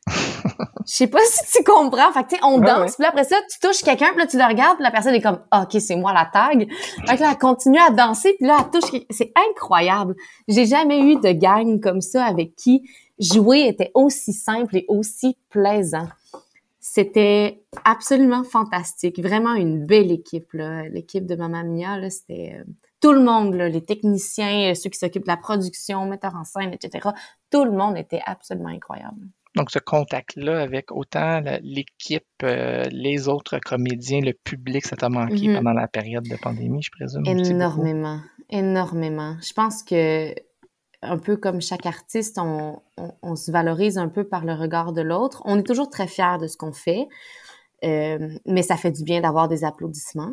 Je sais pas si tu comprends. Fait que, on danse, puis après ça, tu touches quelqu'un, puis là, tu le regardes, puis la personne est comme, ah, OK, c'est moi la tag. Fait que là, elle continue à danser, puis là, elle touche. C'est incroyable. J'ai jamais eu de gang comme ça avec qui jouer était aussi simple et aussi plaisant. C'était absolument fantastique. Vraiment une belle équipe, là. L'équipe de Mamma Mia, là, c'était euh, tout le monde, là, les techniciens, ceux qui s'occupent de la production, metteurs en scène, etc. Tout le monde était absolument incroyable. Donc, ce contact-là avec autant l'équipe, euh, les autres comédiens, le public, ça t'a manqué mhm. pendant la période de pandémie, je présume? Énormément, énormément. Je pense que, un peu comme chaque artiste, on, se valorise un peu par le regard de l'autre. On est toujours très fiers de ce qu'on fait, euh, mais ça fait du bien d'avoir des applaudissements.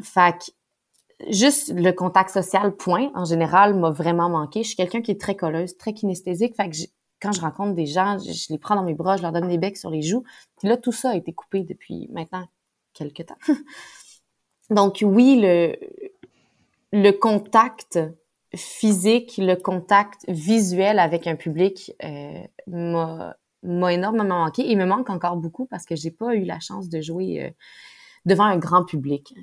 Fait que, juste le contact social, point, en général, m'a vraiment manqué. Je suis quelqu'un qui est très colleuse, très kinesthésique. Fait que quand je rencontre des gens, je les prends dans mes bras, je leur donne des becs sur les joues. Puis là, tout ça a été coupé depuis maintenant quelques temps. Donc oui, le, contact physique, le contact visuel avec un public euh, m'a énormément manqué. Il me manque encore beaucoup parce que j'ai pas eu la chance de jouer euh, devant un grand public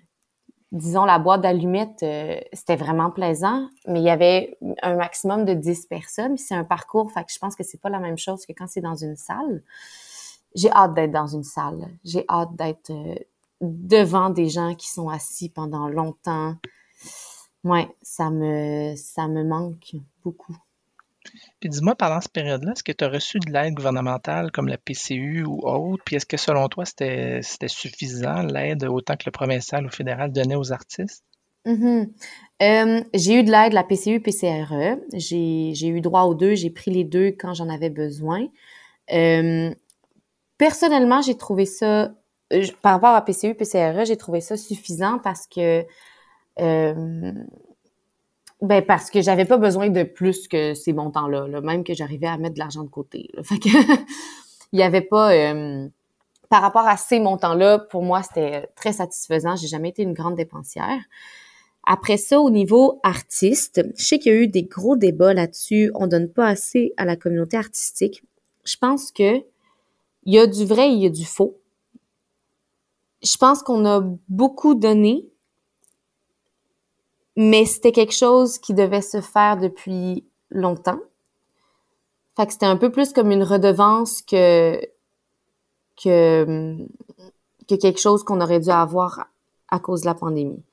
disons, la boîte d'allumettes, euh, c'était vraiment plaisant, mais il y avait un maximum de 10 personnes. C'est un parcours, fait que je pense que c'est pas la même chose que quand c'est dans une salle. J'ai hâte d'être dans une salle. J'ai hâte d'être euh, devant des gens qui sont assis pendant longtemps. Ouais, ça me, ça me manque beaucoup. Puis dis-moi, pendant cette période-là, est-ce que tu as reçu de l'aide gouvernementale comme la PCU ou autre? Puis est-ce que selon toi, c'était suffisant, l'aide, autant que le provincial ou fédéral donnait aux artistes? Mm-hmm. Euh, j'ai eu de l'aide de la PCU, PCRE. J'ai eu droit aux deux. J'ai pris les deux quand j'en avais besoin. Euh, personnellement, j'ai trouvé ça, euh, par rapport à PCU, PCRE, j'ai trouvé ça suffisant parce que ben parce que j'avais pas besoin de plus que ces montants-là, même que j'arrivais à mettre de l'argent de côté. Fait que il y avait pas par rapport à ces montants-là, pour moi, c'était très satisfaisant. J'ai jamais été une grande dépensière. Après ça, au niveau artiste, je sais qu'il y a eu des gros débats là-dessus. On donne pas assez à la communauté artistique. Je pense que il y a du vrai et il y a du faux. Je pense qu'on a beaucoup donné, mais c'était quelque chose qui devait se faire depuis longtemps. Fait c'était un peu plus comme une redevance que, que, que quelque chose qu'on aurait dû avoir à cause de la pandémie.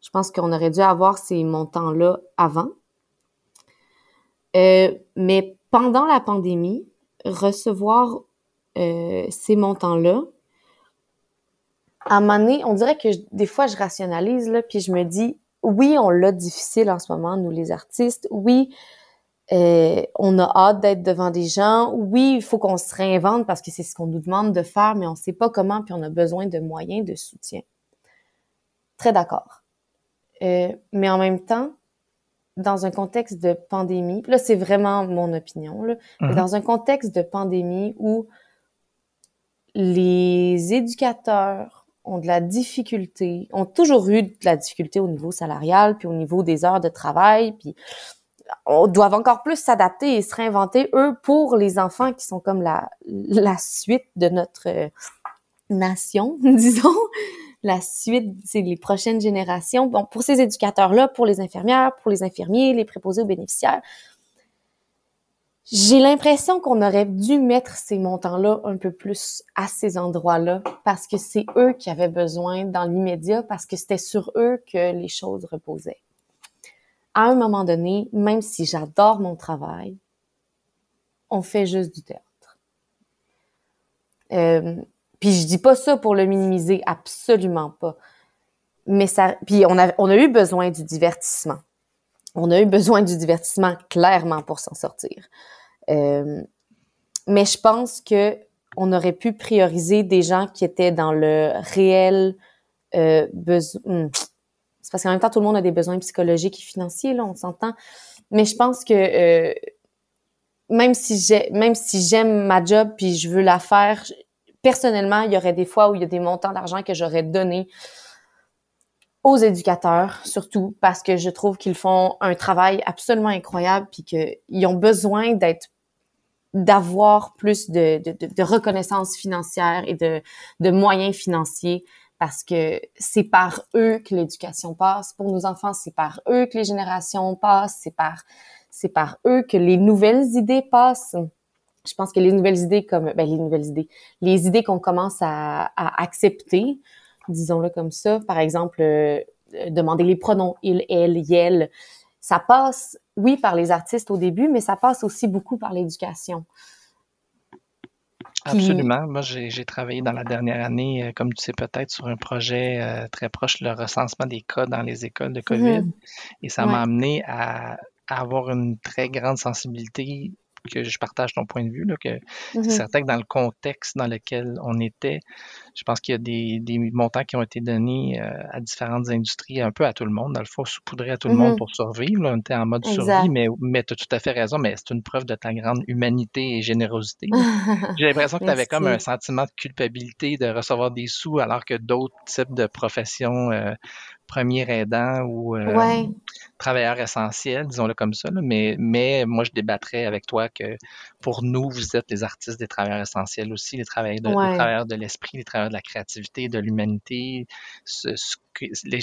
Je pense qu'on aurait dû avoir ces montants-là avant. Euh, mais pendant la pandémie, recevoir euh, ces montants-là, à un moment on dirait que des fois, je rationalise, là, puis je me dis, oui, on l'a difficile en ce moment, nous les artistes. Oui, euh, on a hâte d'être devant des gens. Oui, il faut qu'on se réinvente parce que c'est ce qu'on nous demande de faire, mais on ne sait pas comment, puis on a besoin de moyens de soutien. Très d'accord. Euh, mais en même temps, dans un contexte de pandémie, là c'est vraiment mon opinion, là, mais mhm. dans un contexte de pandémie où les éducateurs ont de la difficulté, ont toujours eu de la difficulté au niveau salarial, puis au niveau des heures de travail, puis on doit encore plus s'adapter et se réinventer, eux, pour les enfants qui sont comme la, la suite de notre nation, disons la suite, c'est les prochaines générations. Bon, pour ces éducateurs-là, pour les infirmières, pour les infirmiers, les préposés aux bénéficiaires, j'ai l'impression qu'on aurait dû mettre ces montants-là un peu plus à ces endroits-là parce que c'est eux qui avaient besoin dans l'immédiat, parce que c'était sur eux que les choses reposaient. À un moment donné, même si j'adore mon travail, on fait juste du théâtre. Euh, puis je dis pas ça pour le minimiser, absolument pas. Mais ça, puis on a, on a eu besoin du divertissement. On a eu besoin du divertissement clairement pour s'en sortir. Euh, mais je pense que on aurait pu prioriser des gens qui étaient dans le réel euh, besoin. Hmm. C'est parce qu'en même temps, tout le monde a des besoins psychologiques et financiers, là, on s'entend. Mais je pense que euh, même si si j'aime ma job puis je veux la faire, personnellement, il y aurait des fois où il y a des montants d'argent que j'aurais donné aux éducateurs, surtout parce que je trouve qu'ils font un travail absolument incroyable puis qu'ils ont besoin d'être d'avoir plus de, de, reconnaissance financière et de, de moyens financiers parce que c'est par eux que l'éducation passe. Pour nos enfants, c'est par eux que les générations passent, c'est par, c'est par eux que les nouvelles idées passent je pense que les nouvelles idées comme ben, les nouvelles idées, les idées qu'on commence à, accepter, disons-le comme ça, par exemple, euh, demander les pronoms il, elle, yel, ça passe, oui, par les artistes au début, mais ça passe aussi beaucoup par l'éducation. Absolument. Moi, j'ai travaillé dans la dernière année, euh, comme tu sais peut-être, sur un projet euh, très proche, le recensement des cas dans les écoles de COVID. Mm-hmm. Et ça m'a amené à, avoir une très grande sensibilité que je partage ton point de vue, là, que c'est mm-hmm. certain que dans le contexte dans lequel on était, je pense qu'il y a des, des, montants qui ont été donnés euh, à différentes industries, un peu à tout le monde. Dans le fond, saupoudrer à tout le monde mm-hmm. pour survivre. Là, on était en mode survie, mais, mais tu as tout à fait raison, mais c'est une preuve de ta grande humanité et générosité. J'ai l'impression que tu avais comme un sentiment de culpabilité de recevoir des sous alors que d'autres types de professions euh, premier aidant ou euh, travailleur essentiel, disons-le comme ça. Mais, mais moi, je débattrais avec toi que pour nous, vous êtes les artistes des travailleurs essentiels aussi, les travailleurs de, les travailleurs de l'esprit, les travailleurs de la créativité, de l'humanité, ce, ce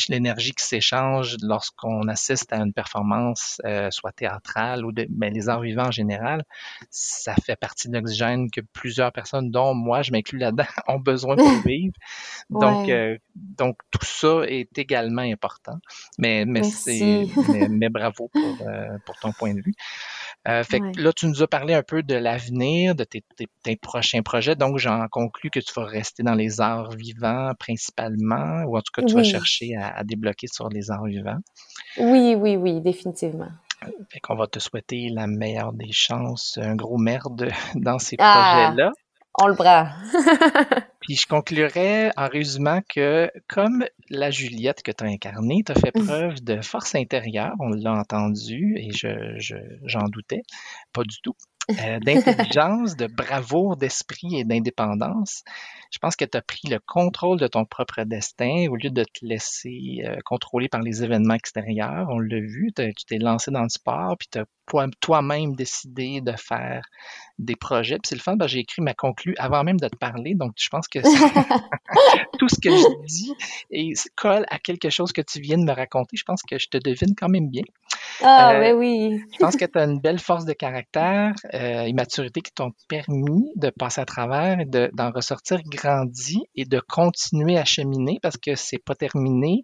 l'énergie qui s'échange lorsqu'on assiste à une performance, euh, soit théâtrale ou de, ben, les arts vivants en général, ça fait partie de l'oxygène que plusieurs personnes, dont moi, je m'inclus là-dedans, ont besoin pour vivre. Donc, euh, donc tout ça est également important. Mais, mais, mais, mais, bravo pour, euh, pour ton point de vue. Euh, fait que là, tu nous as parlé un peu de l'avenir, de tes, prochains projets. Donc, j'en conclus que tu vas rester dans les arts vivants principalement, ou en tout cas, tu vas chercher à, débloquer sur les arts vivants. Oui, oui, oui, définitivement. Fait qu'on va te souhaiter la meilleure des chances, un gros merde dans ces ah! projets-là. On le bras. Puis je conclurai en résumant que, comme la Juliette que tu as incarnée, tu as fait mmh. preuve de force intérieure, on l'a entendu et je, j'en doutais, pas du tout. Euh, d'intelligence, de bravoure d'esprit et d'indépendance. Je pense que tu as pris le contrôle de ton propre destin au lieu de te laisser euh, contrôler par les événements extérieurs. On l'a vu, tu t'es lancé dans le sport, puis tu as toi-même décidé de faire des projets. Puis c'est le fun, ben, j'ai écrit ma conclue avant même de te parler, donc je pense que tout ce que je dis et colle à quelque chose que tu viens de me raconter. Je pense que je te devine quand même bien. Ah, euh, oui. Je pense que tu as une belle force de caractère euh, et maturité qui t'ont permis de passer à travers d'en ressortir grandi et de continuer à cheminer parce que c'est pas terminé.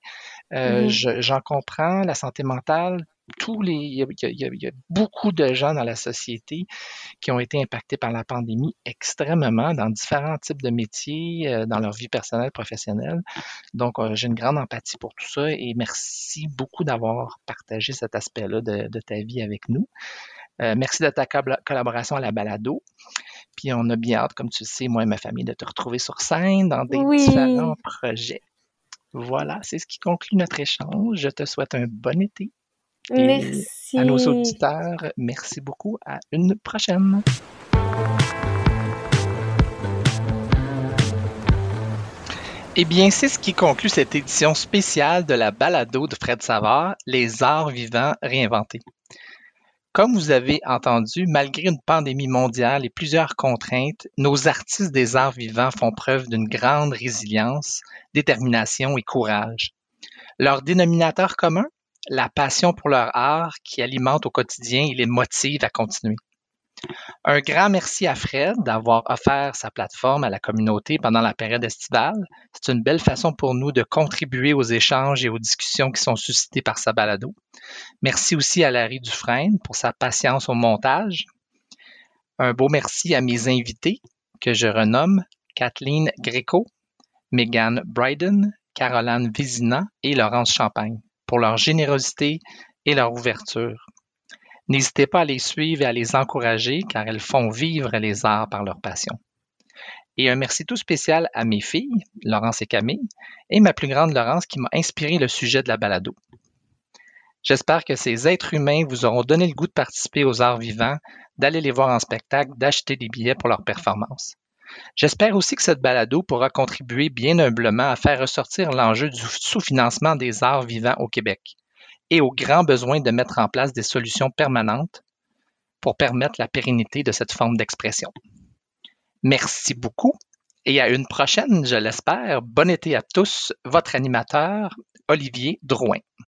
Euh, mm-hmm. J'en comprends, la santé mentale, tous les, il y, a, beaucoup de gens dans la société qui ont été impactés par la pandémie extrêmement dans différents types de métiers, euh, dans leur vie personnelle, professionnelle. Donc, euh, j'ai une grande empathie pour tout ça et merci beaucoup d'avoir partagé cet aspect-là de, ta vie avec nous. Euh, merci de ta collaboration à la balado. Puis on a bien hâte, comme tu le sais, moi et ma famille, de te retrouver sur scène dans des différents projets. Voilà, c'est ce qui conclut notre échange. Je te souhaite un bon été merci. À nos auditeurs, merci beaucoup. À une prochaine. Eh bien, c'est ce qui conclut cette édition spéciale de la balado de Fred Savard, Les arts vivants réinventés. Comme vous avez entendu, malgré une pandémie mondiale et plusieurs contraintes, nos artistes des arts vivants font preuve d'une grande résilience, détermination et courage. Leur dénominateur commun, la passion pour leur art qui alimente au quotidien et les motive à continuer. Un grand merci à Fred d'avoir offert sa plateforme à la communauté pendant la période estivale. C'est une belle façon pour nous de contribuer aux échanges et aux discussions qui sont suscitées par sa balado. Merci aussi à Larry Dufresne pour sa patience au montage. Un beau merci à mes invités que je renomme Kathleen Gréco, Megan Bryden, Caroline Vizina et Laurence Champagne pour leur générosité et leur ouverture. N'hésitez pas à les suivre et à les encourager car elles font vivre les arts par leur passion. Et un merci tout spécial à mes filles, Laurence et Camille, et ma plus grande Laurence qui m'a inspiré le sujet de la balado. J'espère que ces êtres humains vous auront donné le goût de participer aux arts vivants, d'aller les voir en spectacle, d'acheter des billets pour leur performance. J'espère aussi que cette balado pourra contribuer bien humblement à faire ressortir l'enjeu du sous-financement des arts vivants au Québec et au grand besoin de mettre en place des solutions permanentes pour permettre la pérennité de cette forme d'expression. Merci beaucoup et à une prochaine, je l'espère. Bon été à tous, votre animateur, Olivier Drouin.